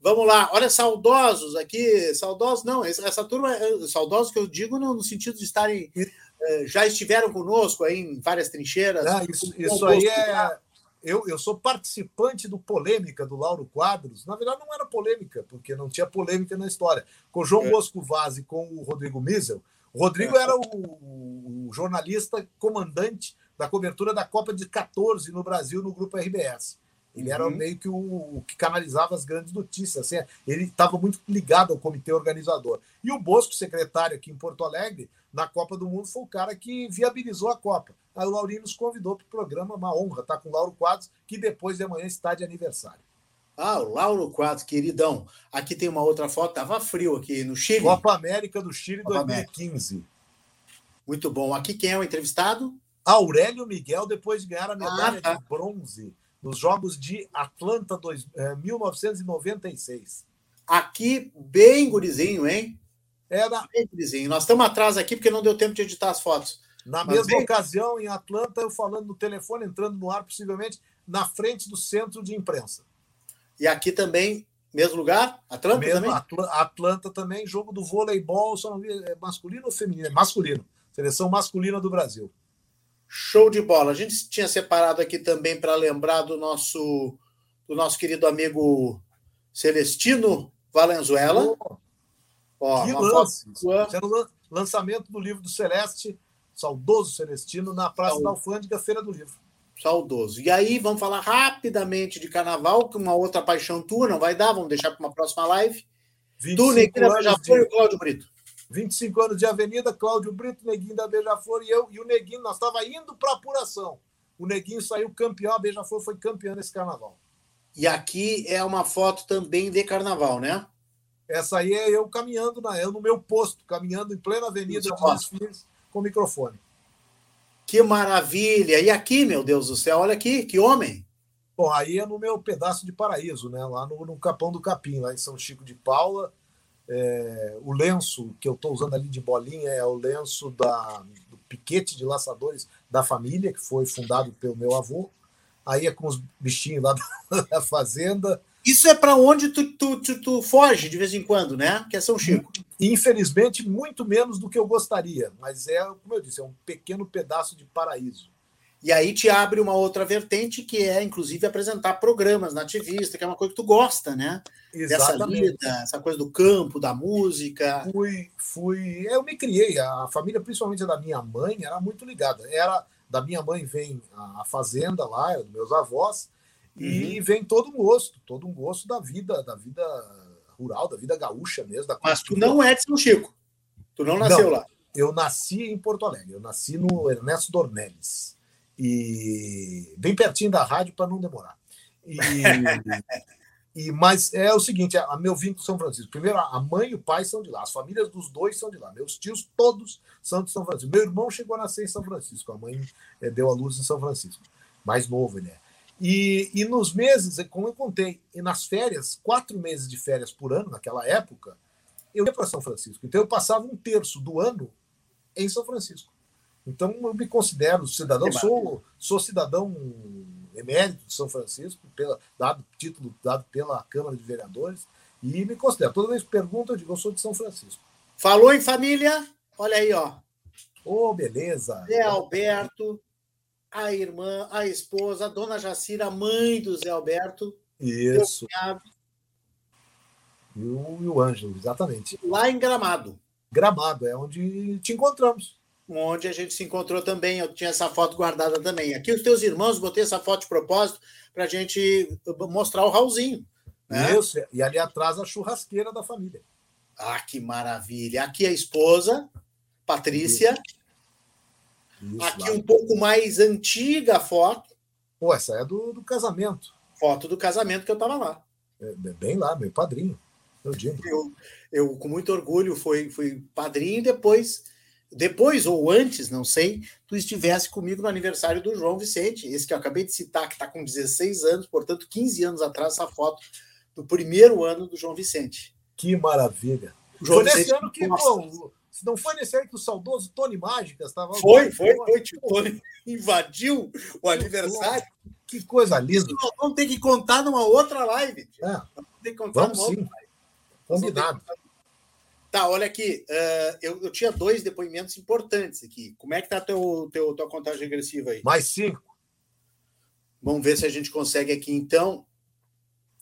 Vamos lá, olha, saudosos aqui, saudosos, não, essa, essa turma, é, saudosos que eu digo no, no sentido de estarem, eh, já estiveram conosco aí em várias trincheiras. Ah, isso, isso aí é, eu, eu sou participante do Polêmica do Lauro Quadros. Na verdade, não era polêmica, porque não tinha polêmica na história. Com o João é. Bosco Vaz e com o Rodrigo Miesel. O Rodrigo é. era o, o, jornalista comandante da cobertura da Copa de 14 no Brasil no grupo RBS. Ele uhum. era meio que o, o, que canalizava as grandes notícias. Assim, ele estava muito ligado ao comitê organizador. E o Bosco, secretário aqui em Porto Alegre, na Copa do Mundo, foi o cara que viabilizou a Copa. Aí o Laurinho nos convidou para o programa, uma honra estar tá com o Lauro Quadros, que depois de amanhã está de aniversário. Ah, o Lauro Quadros, queridão. Aqui tem uma outra foto, estava frio aqui no Chile. Copa América do Chile Copa 2015. América. Muito bom. Aqui quem é o entrevistado? Aurélio Miguel, depois de ganhar a medalha ah, tá. de bronze nos Jogos de Atlanta dois, eh, 1996. Aqui, bem gurizinho, hein? Era. Bem gurizinho. Nós estamos atrás aqui porque não deu tempo de editar as fotos. Na Mas mesma bem... ocasião, em Atlanta, eu falando no telefone, entrando no ar, possivelmente, na frente do centro de imprensa. E aqui também, mesmo lugar? Atlanta mesmo, também? Atlanta também, jogo do voleibol, só não vi, é masculino ou feminino? É masculino. Seleção masculina do Brasil. Show de bola. A gente tinha separado aqui também para lembrar do nosso do nosso querido amigo Celestino Valenzuela. Oh, Ó, que lance! Era o lançamento do livro do Celeste, saudoso Celestino, na Praça Saudoso. da Alfândega, Feira do Livro. Saudoso. E aí, vamos falar rapidamente de carnaval, que uma outra paixão tua não vai dar, vamos deixar para uma próxima live. Tu, Neguinho da Beija-Flor e o Cláudio Brito. 25 anos de Avenida, Cláudio Brito, Neguinho da Beija-Flor e eu. E o Neguinho, nós estava indo para apuração. O Neguinho saiu campeão, a Beija-Flor foi campeã nesse carnaval. E aqui é uma foto também de carnaval, né? Essa aí é eu caminhando, na, eu no meu posto, caminhando em plena avenida de desfiles com microfone. Que maravilha! E aqui, meu Deus do céu, olha aqui, que homem! Bom, aí é no meu pedaço de paraíso, né? Lá no, no Capão do Capim, lá em São Chico de Paula. É, o lenço que eu estou usando ali de bolinha é o lenço da, do piquete de laçadores da família, que foi fundado pelo meu avô. Aí é com os bichinhos lá da fazenda. Isso é para onde tu, tu, tu, tu, foge de vez em quando, né? Que é São Chico. Infelizmente, muito menos do que eu gostaria, mas é, como eu disse, é um pequeno pedaço de paraíso. E aí te abre uma outra vertente que é, inclusive, apresentar programas na ativista, que é uma coisa que tu gosta, né? Exatamente. Dessa lida, essa coisa do campo, da música. Fui, fui. Eu me criei. A família, principalmente da minha mãe, era muito ligada. Era da minha mãe vem a fazenda lá, dos meus avós e uhum. vem todo um gosto, todo um gosto da vida, da vida rural, da vida gaúcha mesmo. Da Mas tu não é de São Chico. Tu não nasceu não, lá. Eu nasci em Porto Alegre. Eu nasci no Ernesto Dornelles. E bem pertinho da rádio para não demorar. E, e, mas é o seguinte: a, a meu vínculo São Francisco. Primeiro, a mãe e o pai são de lá. As famílias dos dois são de lá. Meus tios todos são de São Francisco. Meu irmão chegou a nascer em São Francisco. A mãe é, deu a luz em São Francisco. Mais novo ele é. E, e nos meses, como eu contei, e nas férias, quatro meses de férias por ano, naquela época, eu ia para São Francisco. Então eu passava um terço do ano em São Francisco. Então eu me considero cidadão, sou, sou cidadão emérito de São Francisco, pela, dado título dado pela Câmara de Vereadores, e me considero. Toda vez que perguntam, eu digo, eu sou de São Francisco. Falou em família? Olha aí, ó. Ô, oh, beleza. Zé Alberto, a irmã, a esposa, a dona Jacira, a mãe do Zé Alberto. Isso. E o, e o Ângelo, exatamente. Lá em Gramado. Gramado, é onde te encontramos. Onde a gente se encontrou também, eu tinha essa foto guardada também. Aqui os teus irmãos, botei essa foto de propósito para a gente mostrar o Raulzinho. Né? Isso, e ali atrás a churrasqueira da família. Ah, que maravilha. Aqui a esposa, Patrícia. Isso. Isso, Aqui lá. um pouco mais antiga a foto. Pô, essa é do, do casamento. Foto do casamento que eu estava lá. É, é, bem lá, meu padrinho. Eu, digo. eu, eu com muito orgulho, fui, fui padrinho e depois, depois ou antes, não sei, tu estivesse comigo no aniversário do João Vicente, esse que eu acabei de citar, que está com 16 anos, portanto, 15 anos atrás, essa foto do primeiro ano do João Vicente. Que maravilha. O João Foi Vicente, nesse ano que, pô, se não foi nesse aí que o saudoso Tony Mágica estava. Foi, foi, foi. O Tony invadiu o aniversário. Que coisa linda. Nós vamos ter que contar numa outra live. É. Vamos, vamos sim. Combinado. Tá, olha aqui. Uh, eu, eu, tinha dois depoimentos importantes aqui. Como é que tá a teu, teu, tua contagem regressiva aí? Mais cinco. Vamos ver se a gente consegue aqui, então.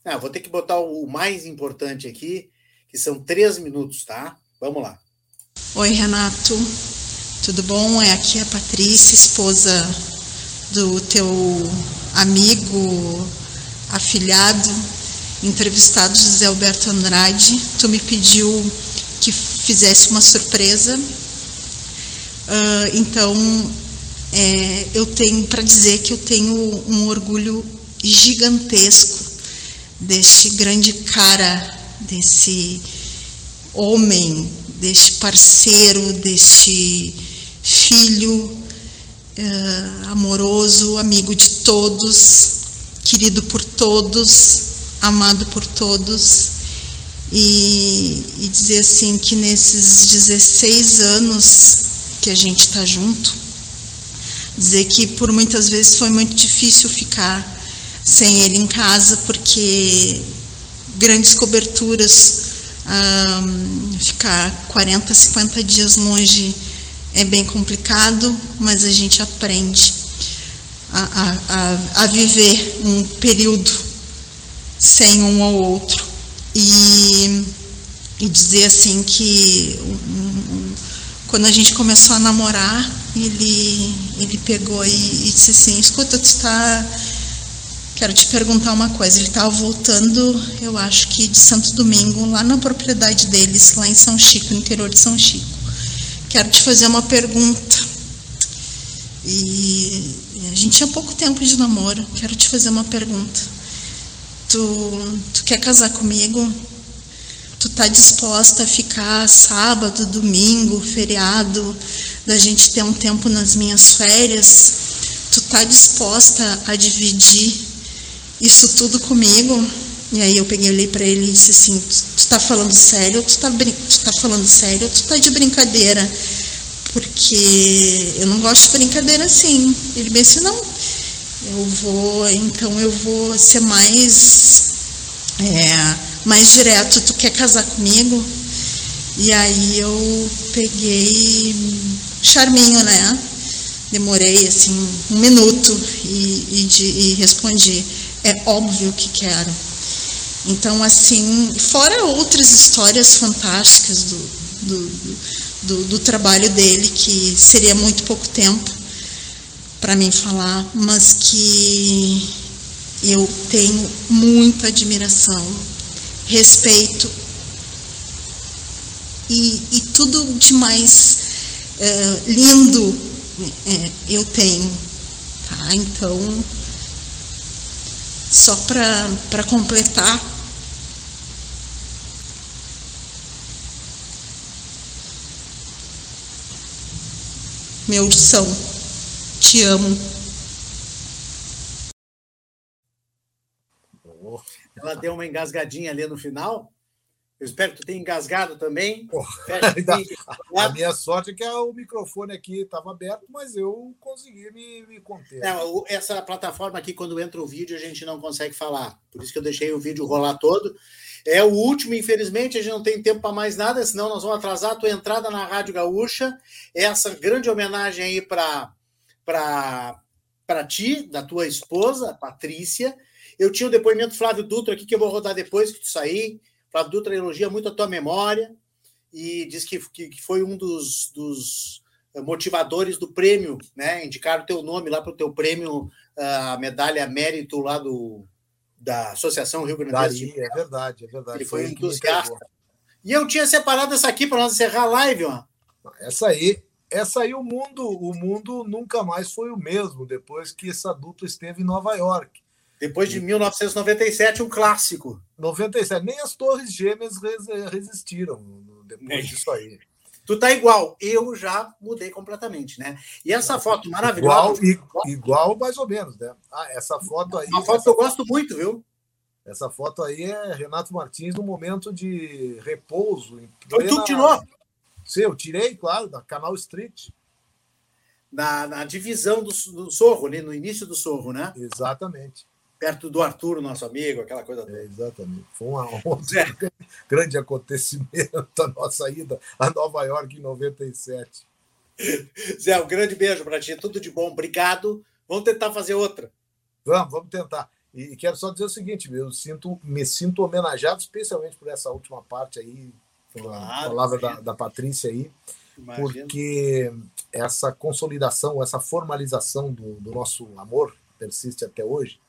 Ah, vou ter que botar o mais importante aqui, que são três minutos, tá? Vamos lá. Oi, Renato. Tudo bom? É aqui a Patrícia, esposa do teu amigo afilhado, entrevistado José Alberto Andrade. Tu me pediu que fizesse uma surpresa. Uh, então, é, eu tenho para dizer que eu tenho um orgulho gigantesco deste grande cara, desse homem deste parceiro, deste filho uh, amoroso, amigo de todos, querido por todos, amado por todos. E, e dizer assim que nesses 16 anos que a gente está junto, dizer que por muitas vezes foi muito difícil ficar sem ele em casa, porque grandes coberturas, ficar 40, 50 dias longe é bem complicado, mas a gente aprende a, a, a viver um período sem um ou outro. E, e dizer assim que um, quando a gente começou a namorar, ele, ele pegou e, e disse assim, escuta, tu está. Quero te perguntar uma coisa. Ele estava voltando, eu acho que de Santo Domingo, lá na propriedade deles, lá em São Chico, no interior de São Chico. Quero te fazer uma pergunta. E a gente tinha pouco tempo de namoro. Quero te fazer uma pergunta. Tu, tu quer casar comigo? Tu tá disposta a ficar sábado, domingo, feriado, da gente ter um tempo nas minhas férias? Tu tá disposta a dividir isso tudo comigo? E aí eu peguei, olhei para ele e disse assim: tu, tá falando sério? Tu tá, tu tá falando sério? Tu tá de brincadeira? Porque eu não gosto de brincadeira assim. Ele disse: não, eu vou, então eu vou ser mais. É, mais direto, tu quer casar comigo? E aí eu peguei charminho, né? Demorei assim um minuto e, e, de, e respondi, é óbvio que quero. Então, assim, fora outras histórias fantásticas do, do, do, do trabalho dele, que seria muito pouco tempo para mim falar, mas que eu tenho muita admiração respeito e, e tudo de mais é, lindo é, eu tenho. Tá? Então, só para completar, meu ursão, te amo. Ela deu uma engasgadinha ali no final. Eu espero que tu tenha engasgado também. a, a minha sorte é que o microfone aqui estava aberto, mas eu consegui me, me conter. Não, essa plataforma aqui, quando entra o vídeo, a gente não consegue falar. Por isso que eu deixei o vídeo rolar todo. É o último, infelizmente, a gente não tem tempo para mais nada, senão nós vamos atrasar a tua entrada na Rádio Gaúcha. Essa grande homenagem aí para ti, da tua esposa, Patrícia eu tinha o depoimento do Flávio Dutra aqui, que eu vou rodar depois que tu sair. Flávio Dutra elogia muito a tua memória e diz que, que, que foi um dos, dos, motivadores do prêmio, né? Indicaram o teu nome lá para o teu prêmio, a medalha mérito lá do, da Associação Rio Grande do Sul. É verdade, é verdade. Ele foi, foi entusiasta. E eu tinha separado essa aqui para nós encerrar a live, ó. Essa aí, essa aí o mundo, o mundo nunca mais foi o mesmo depois que essa dupla esteve em Nova York. Depois de 1997, um clássico. 97. Nem as Torres Gêmeas resistiram depois é. disso aí. Tu tá igual. Eu já mudei completamente, né? E essa foto maravilhosa. Igual, igual mais ou menos, né? Ah, essa foto aí. Uma foto que eu gosto muito, viu? Essa foto aí é Renato Martins no momento de repouso. Foi tu que tirou? Sim, eu tirei, claro, da Canal Street. Na, na divisão do, do Sorro, ali no início do Sorro, né? Exatamente perto do Arthur, nosso amigo, aquela coisa toda. É, exatamente. Foi um é. grande acontecimento a nossa ida a Nova York em 97. Zé, um grande beijo para ti, tudo de bom, obrigado. Vamos tentar fazer outra. Vamos, vamos tentar. E quero só dizer o seguinte, eu sinto, me sinto homenageado especialmente por essa última parte aí, pela claro, palavra da, da Patrícia aí, Imagina. porque essa consolidação, essa formalização do, do nosso amor persiste até hoje,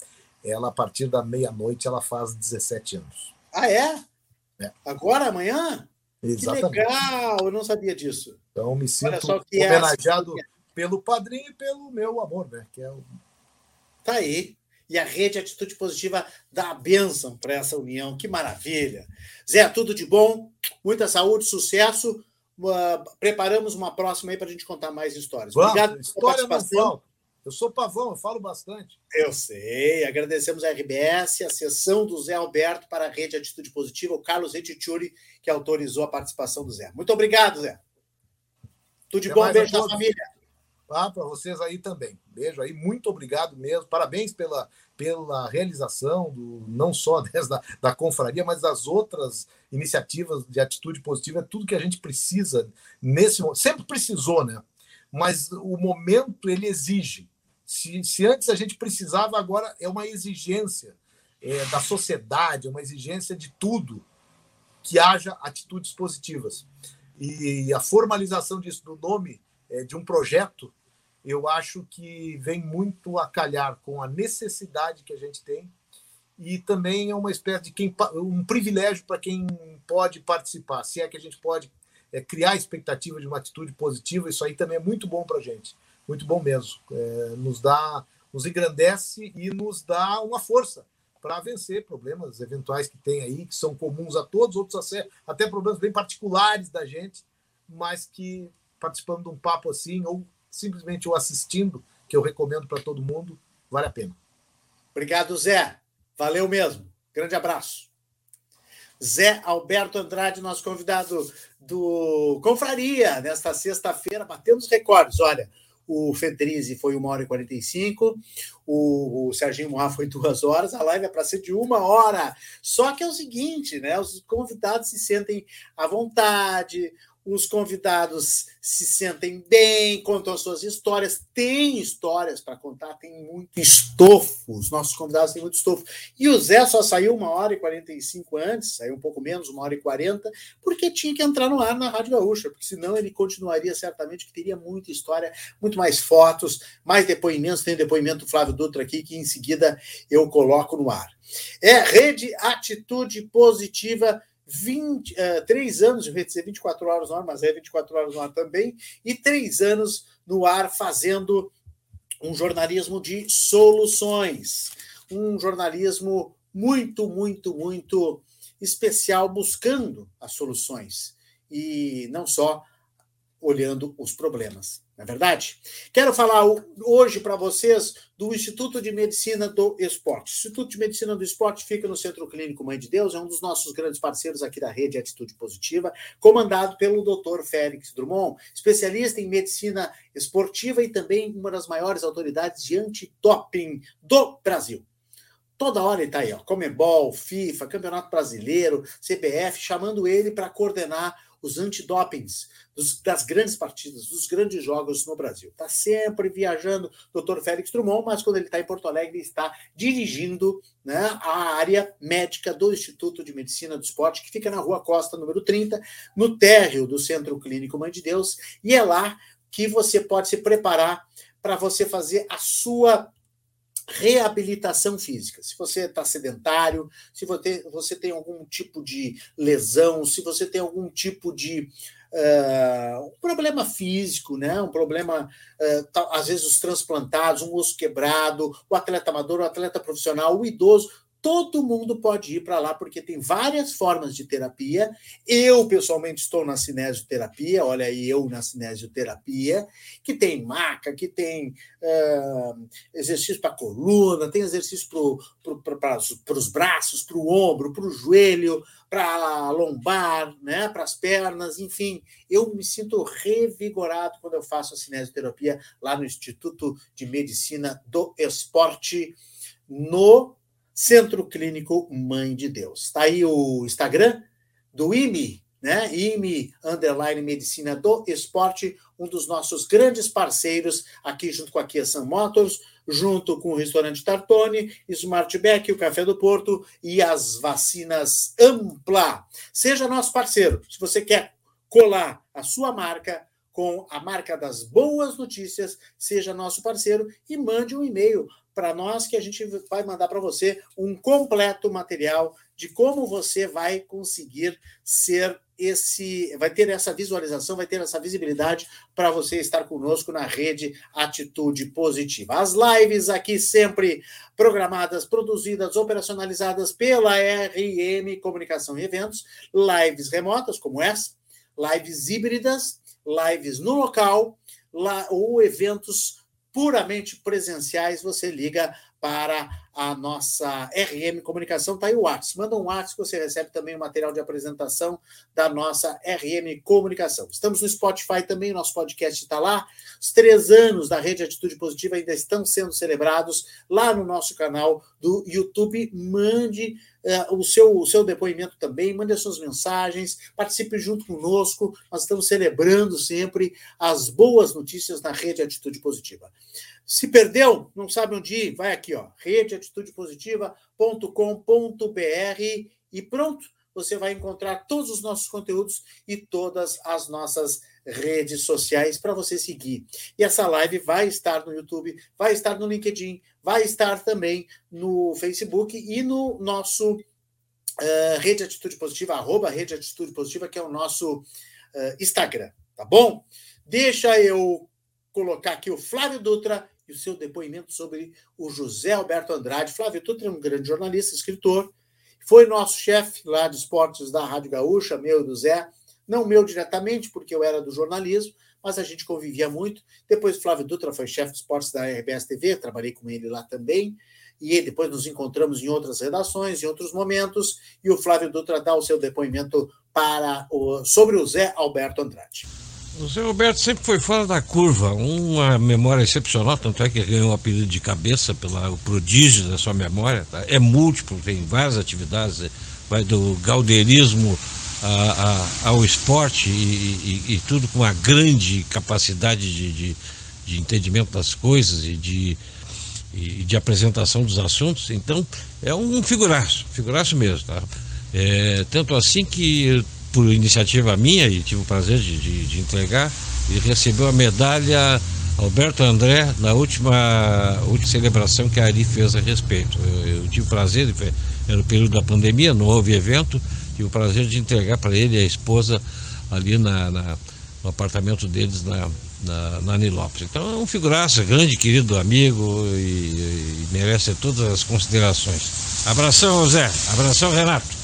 ela, a partir da meia-noite, ela faz 17 anos. Ah, é? é. Agora, amanhã? Exatamente. Que legal, eu não sabia disso. Então, me sinto homenageado é pelo padrinho e pelo meu amor, né? Que é o... Tá aí. E a rede Atitude Positiva dá a bênção para essa união. Que maravilha. Zé, tudo de bom, muita saúde, sucesso. Uh, preparamos uma próxima aí para a gente contar mais histórias. Vamos, Obrigado história pela participação. Eu sou pavão, eu falo bastante. Eu sei. Agradecemos a RBS, a sessão do Zé Alberto para a Rede Atitude Positiva, o Carlos Retitiuri, que autorizou a participação do Zé. Muito obrigado, Zé. Tudo de Até bom, beijo da família. Ah, para vocês aí também. Beijo aí, muito obrigado mesmo. Parabéns pela, pela realização do, não só da, da confraria, mas das outras iniciativas de atitude positiva. É tudo que a gente precisa nesse momento. Sempre precisou, né? Mas o momento ele exige. Se, se antes a gente precisava, agora é uma exigência é, da sociedade, é uma exigência de tudo que haja atitudes positivas. E a formalização disso do nome é, de um projeto eu acho que vem muito a calhar com a necessidade que a gente tem e também é uma espécie de quem, um privilégio para quem pode participar. Se é que a gente pode é, criar expectativa de uma atitude positiva, isso aí também é muito bom para a gente, muito bom mesmo. É, nos dá, nos engrandece e nos dá uma força para vencer problemas eventuais que tem aí, que são comuns a todos, outros até problemas bem particulares da gente, mas que participando de um papo assim ou simplesmente o assistindo, que eu recomendo para todo mundo, vale a pena. Obrigado, Zé. Valeu mesmo. Grande abraço. Zé Alberto Andrade, nosso convidado do Confraria, nesta sexta-feira, batemos recordes. Olha, o Fedrizi foi 1 hora e 45, o, o Serginho Moá foi duas horas, a live é para ser de uma hora. Só que é o seguinte, né? Os convidados se sentem à vontade, os convidados se sentem bem, contam as suas histórias, tem histórias para contar, tem muito estofo, os nossos convidados têm muito estofo. E o Zé só saiu uma hora e 45 antes, saiu um pouco menos, uma hora e 40, porque tinha que entrar no ar na Rádio Gaúcha, porque senão ele continuaria certamente, que teria muita história, muito mais fotos, mais depoimentos, tem depoimento do Flávio Dutra aqui, que em seguida eu coloco no ar. É Rede Atitude Positiva 20, uh, 3 anos, ia dizer 24 horas no ar, mas é 24 horas no ar também, e três anos no ar fazendo um jornalismo de soluções, um jornalismo muito, muito, muito especial, buscando as soluções e não só olhando os problemas. Não é verdade? Quero falar hoje para vocês do Instituto de Medicina do Esporte. O Instituto de Medicina do Esporte fica no Centro Clínico Mãe de Deus, é um dos nossos grandes parceiros aqui da rede Atitude Positiva, comandado pelo Dr. Félix Drummond, especialista em medicina esportiva e também uma das maiores autoridades de antidoping do Brasil. Toda hora ele está aí, ó, Comebol, FIFA, Campeonato Brasileiro, CBF, chamando ele para coordenar os antidopings das grandes partidas, dos grandes jogos no Brasil. Está sempre viajando, doutor Félix Drummond, mas quando ele está em Porto Alegre, está dirigindo né, a área médica do Instituto de Medicina do Esporte, que fica na Rua Costa, número 30, no térreo do Centro Clínico Mãe de Deus, e é lá que você pode se preparar para você fazer a sua reabilitação física. Se você está sedentário, se você, você tem algum tipo de lesão, se você tem algum tipo de uh, um problema físico, né? um problema, uh, às vezes os transplantados, um osso quebrado, o atleta amador, o atleta profissional, o idoso, todo mundo pode ir para lá, porque tem várias formas de terapia. Eu, pessoalmente, estou na cinesioterapia, olha aí, eu na cinesioterapia, que tem maca, que tem uh, exercício para coluna, tem exercício para os braços, para o ombro, para o joelho, para lombar, né, para as pernas, enfim. Eu me sinto revigorado quando eu faço a cinesioterapia lá no Instituto de Medicina do Esporte, no Centro Clínico Mãe de Deus. Está aí o Instagram do IME, né? IME Underline Medicina do Esporte, um dos nossos grandes parceiros aqui junto com a Kia Sun Motors, junto com o restaurante Tartone, Smartback, o Café do Porto e as vacinas Ampla. Seja nosso parceiro. Se você quer colar a sua marca com a marca das boas notícias, seja nosso parceiro e mande um e-mail para nós que a gente vai mandar para você um completo material de como você vai conseguir ser esse, vai ter essa visualização, vai ter essa visibilidade para você estar conosco na rede Atitude Positiva. As lives aqui sempre programadas, produzidas, operacionalizadas pela RM Comunicação e Eventos, lives remotas como essa, lives híbridas, lives no local, lá, ou eventos puramente presenciais, você liga para a nossa RM Comunicação, está aí o WhatsApp. Manda um WhatsApp que você recebe também o material de apresentação da nossa RM Comunicação. Estamos no Spotify também, nosso podcast está lá. Os três anos da Rede Atitude Positiva ainda estão sendo celebrados lá no nosso canal do YouTube. Mande uh, o, seu, o seu depoimento também, mande as suas mensagens, participe junto conosco. Nós estamos celebrando sempre as boas notícias na Rede Atitude Positiva. Se perdeu, não sabe onde ir, vai aqui, ó, redeatitudepositiva.com.br e pronto, você vai encontrar todos os nossos conteúdos e todas as nossas redes sociais para você seguir. E essa live vai estar no YouTube, vai estar no LinkedIn, vai estar também no Facebook e no nosso uh, Rede Atitude Positiva, arroba Rede Atitude Positiva, que é o nosso uh, Instagram, tá bom? Deixa eu colocar aqui o Flávio Dutra e o seu depoimento sobre o José Alberto Andrade. Flávio Dutra é um grande jornalista, escritor, foi nosso chefe lá de esportes da Rádio Gaúcha, meu e do Zé. Não meu diretamente, porque eu era do jornalismo, mas a gente convivia muito. Depois Flávio Dutra foi chefe de esportes da RBS TV, trabalhei com ele lá também. E depois nos encontramos em outras redações, em outros momentos, e o Flávio Dutra dá o seu depoimento para o, sobre o Zé Alberto Andrade. O Zé Roberto sempre foi fora da curva, uma memória excepcional, tanto é que ganhou o apelido de cabeça pelo prodígio da sua memória. Tá? É múltiplo, tem várias atividades, é, vai do galdeirismo a, a, ao esporte e, e, e, tudo com uma grande capacidade de, de, de entendimento das coisas e de, e de apresentação dos assuntos. Então, é um figuraço, figuraço mesmo. Tá? É, tanto assim que por iniciativa minha, e tive o prazer de, de, de entregar, ele recebeu a medalha Alberto André na última, última celebração que a Ari fez a respeito. Eu, eu tive o prazer, era o período da pandemia, não houve evento, tive o prazer de entregar para ele e a esposa ali na, na, no apartamento deles na, na, na Nilópolis. Então é um figuraça, grande, querido amigo e, e merece todas as considerações. Abração, Zé. Abração, Renato.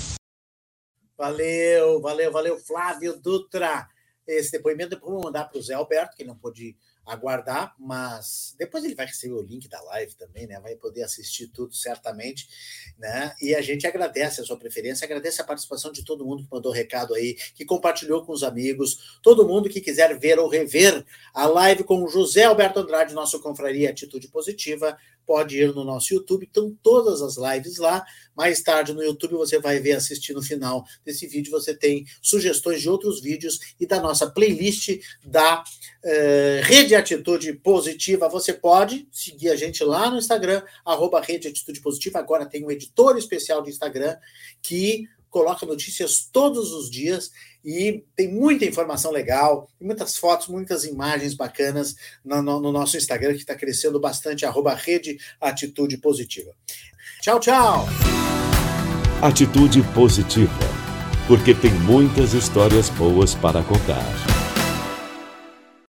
Valeu, valeu, valeu, Flávio Dutra. Esse depoimento depois vou mandar para o Zé Alberto, que não pôde aguardar, mas depois ele vai receber o link da live também, né? Vai poder assistir tudo certamente, né? E a gente agradece a sua preferência, agradece a participação de todo mundo que mandou recado aí, que compartilhou com os amigos, todo mundo que quiser ver ou rever a live com o José Alberto Andrade, nosso confraria Atitude Positiva, pode ir no nosso YouTube, estão todas as lives lá. Mais tarde no YouTube você vai ver, assistir no final desse vídeo, você tem sugestões de outros vídeos e da nossa playlist da uh, Rede Atitude Positiva. Você pode seguir a gente lá no Instagram, arroba Rede Atitude Positiva. Agora tem um editor especial do Instagram que coloca notícias todos os dias e tem muita informação legal, muitas fotos, muitas imagens bacanas no, no, no nosso Instagram, que está crescendo bastante, arroba Rede Atitude Positiva. Tchau, tchau! Atitude Positiva, porque tem muitas histórias boas para contar.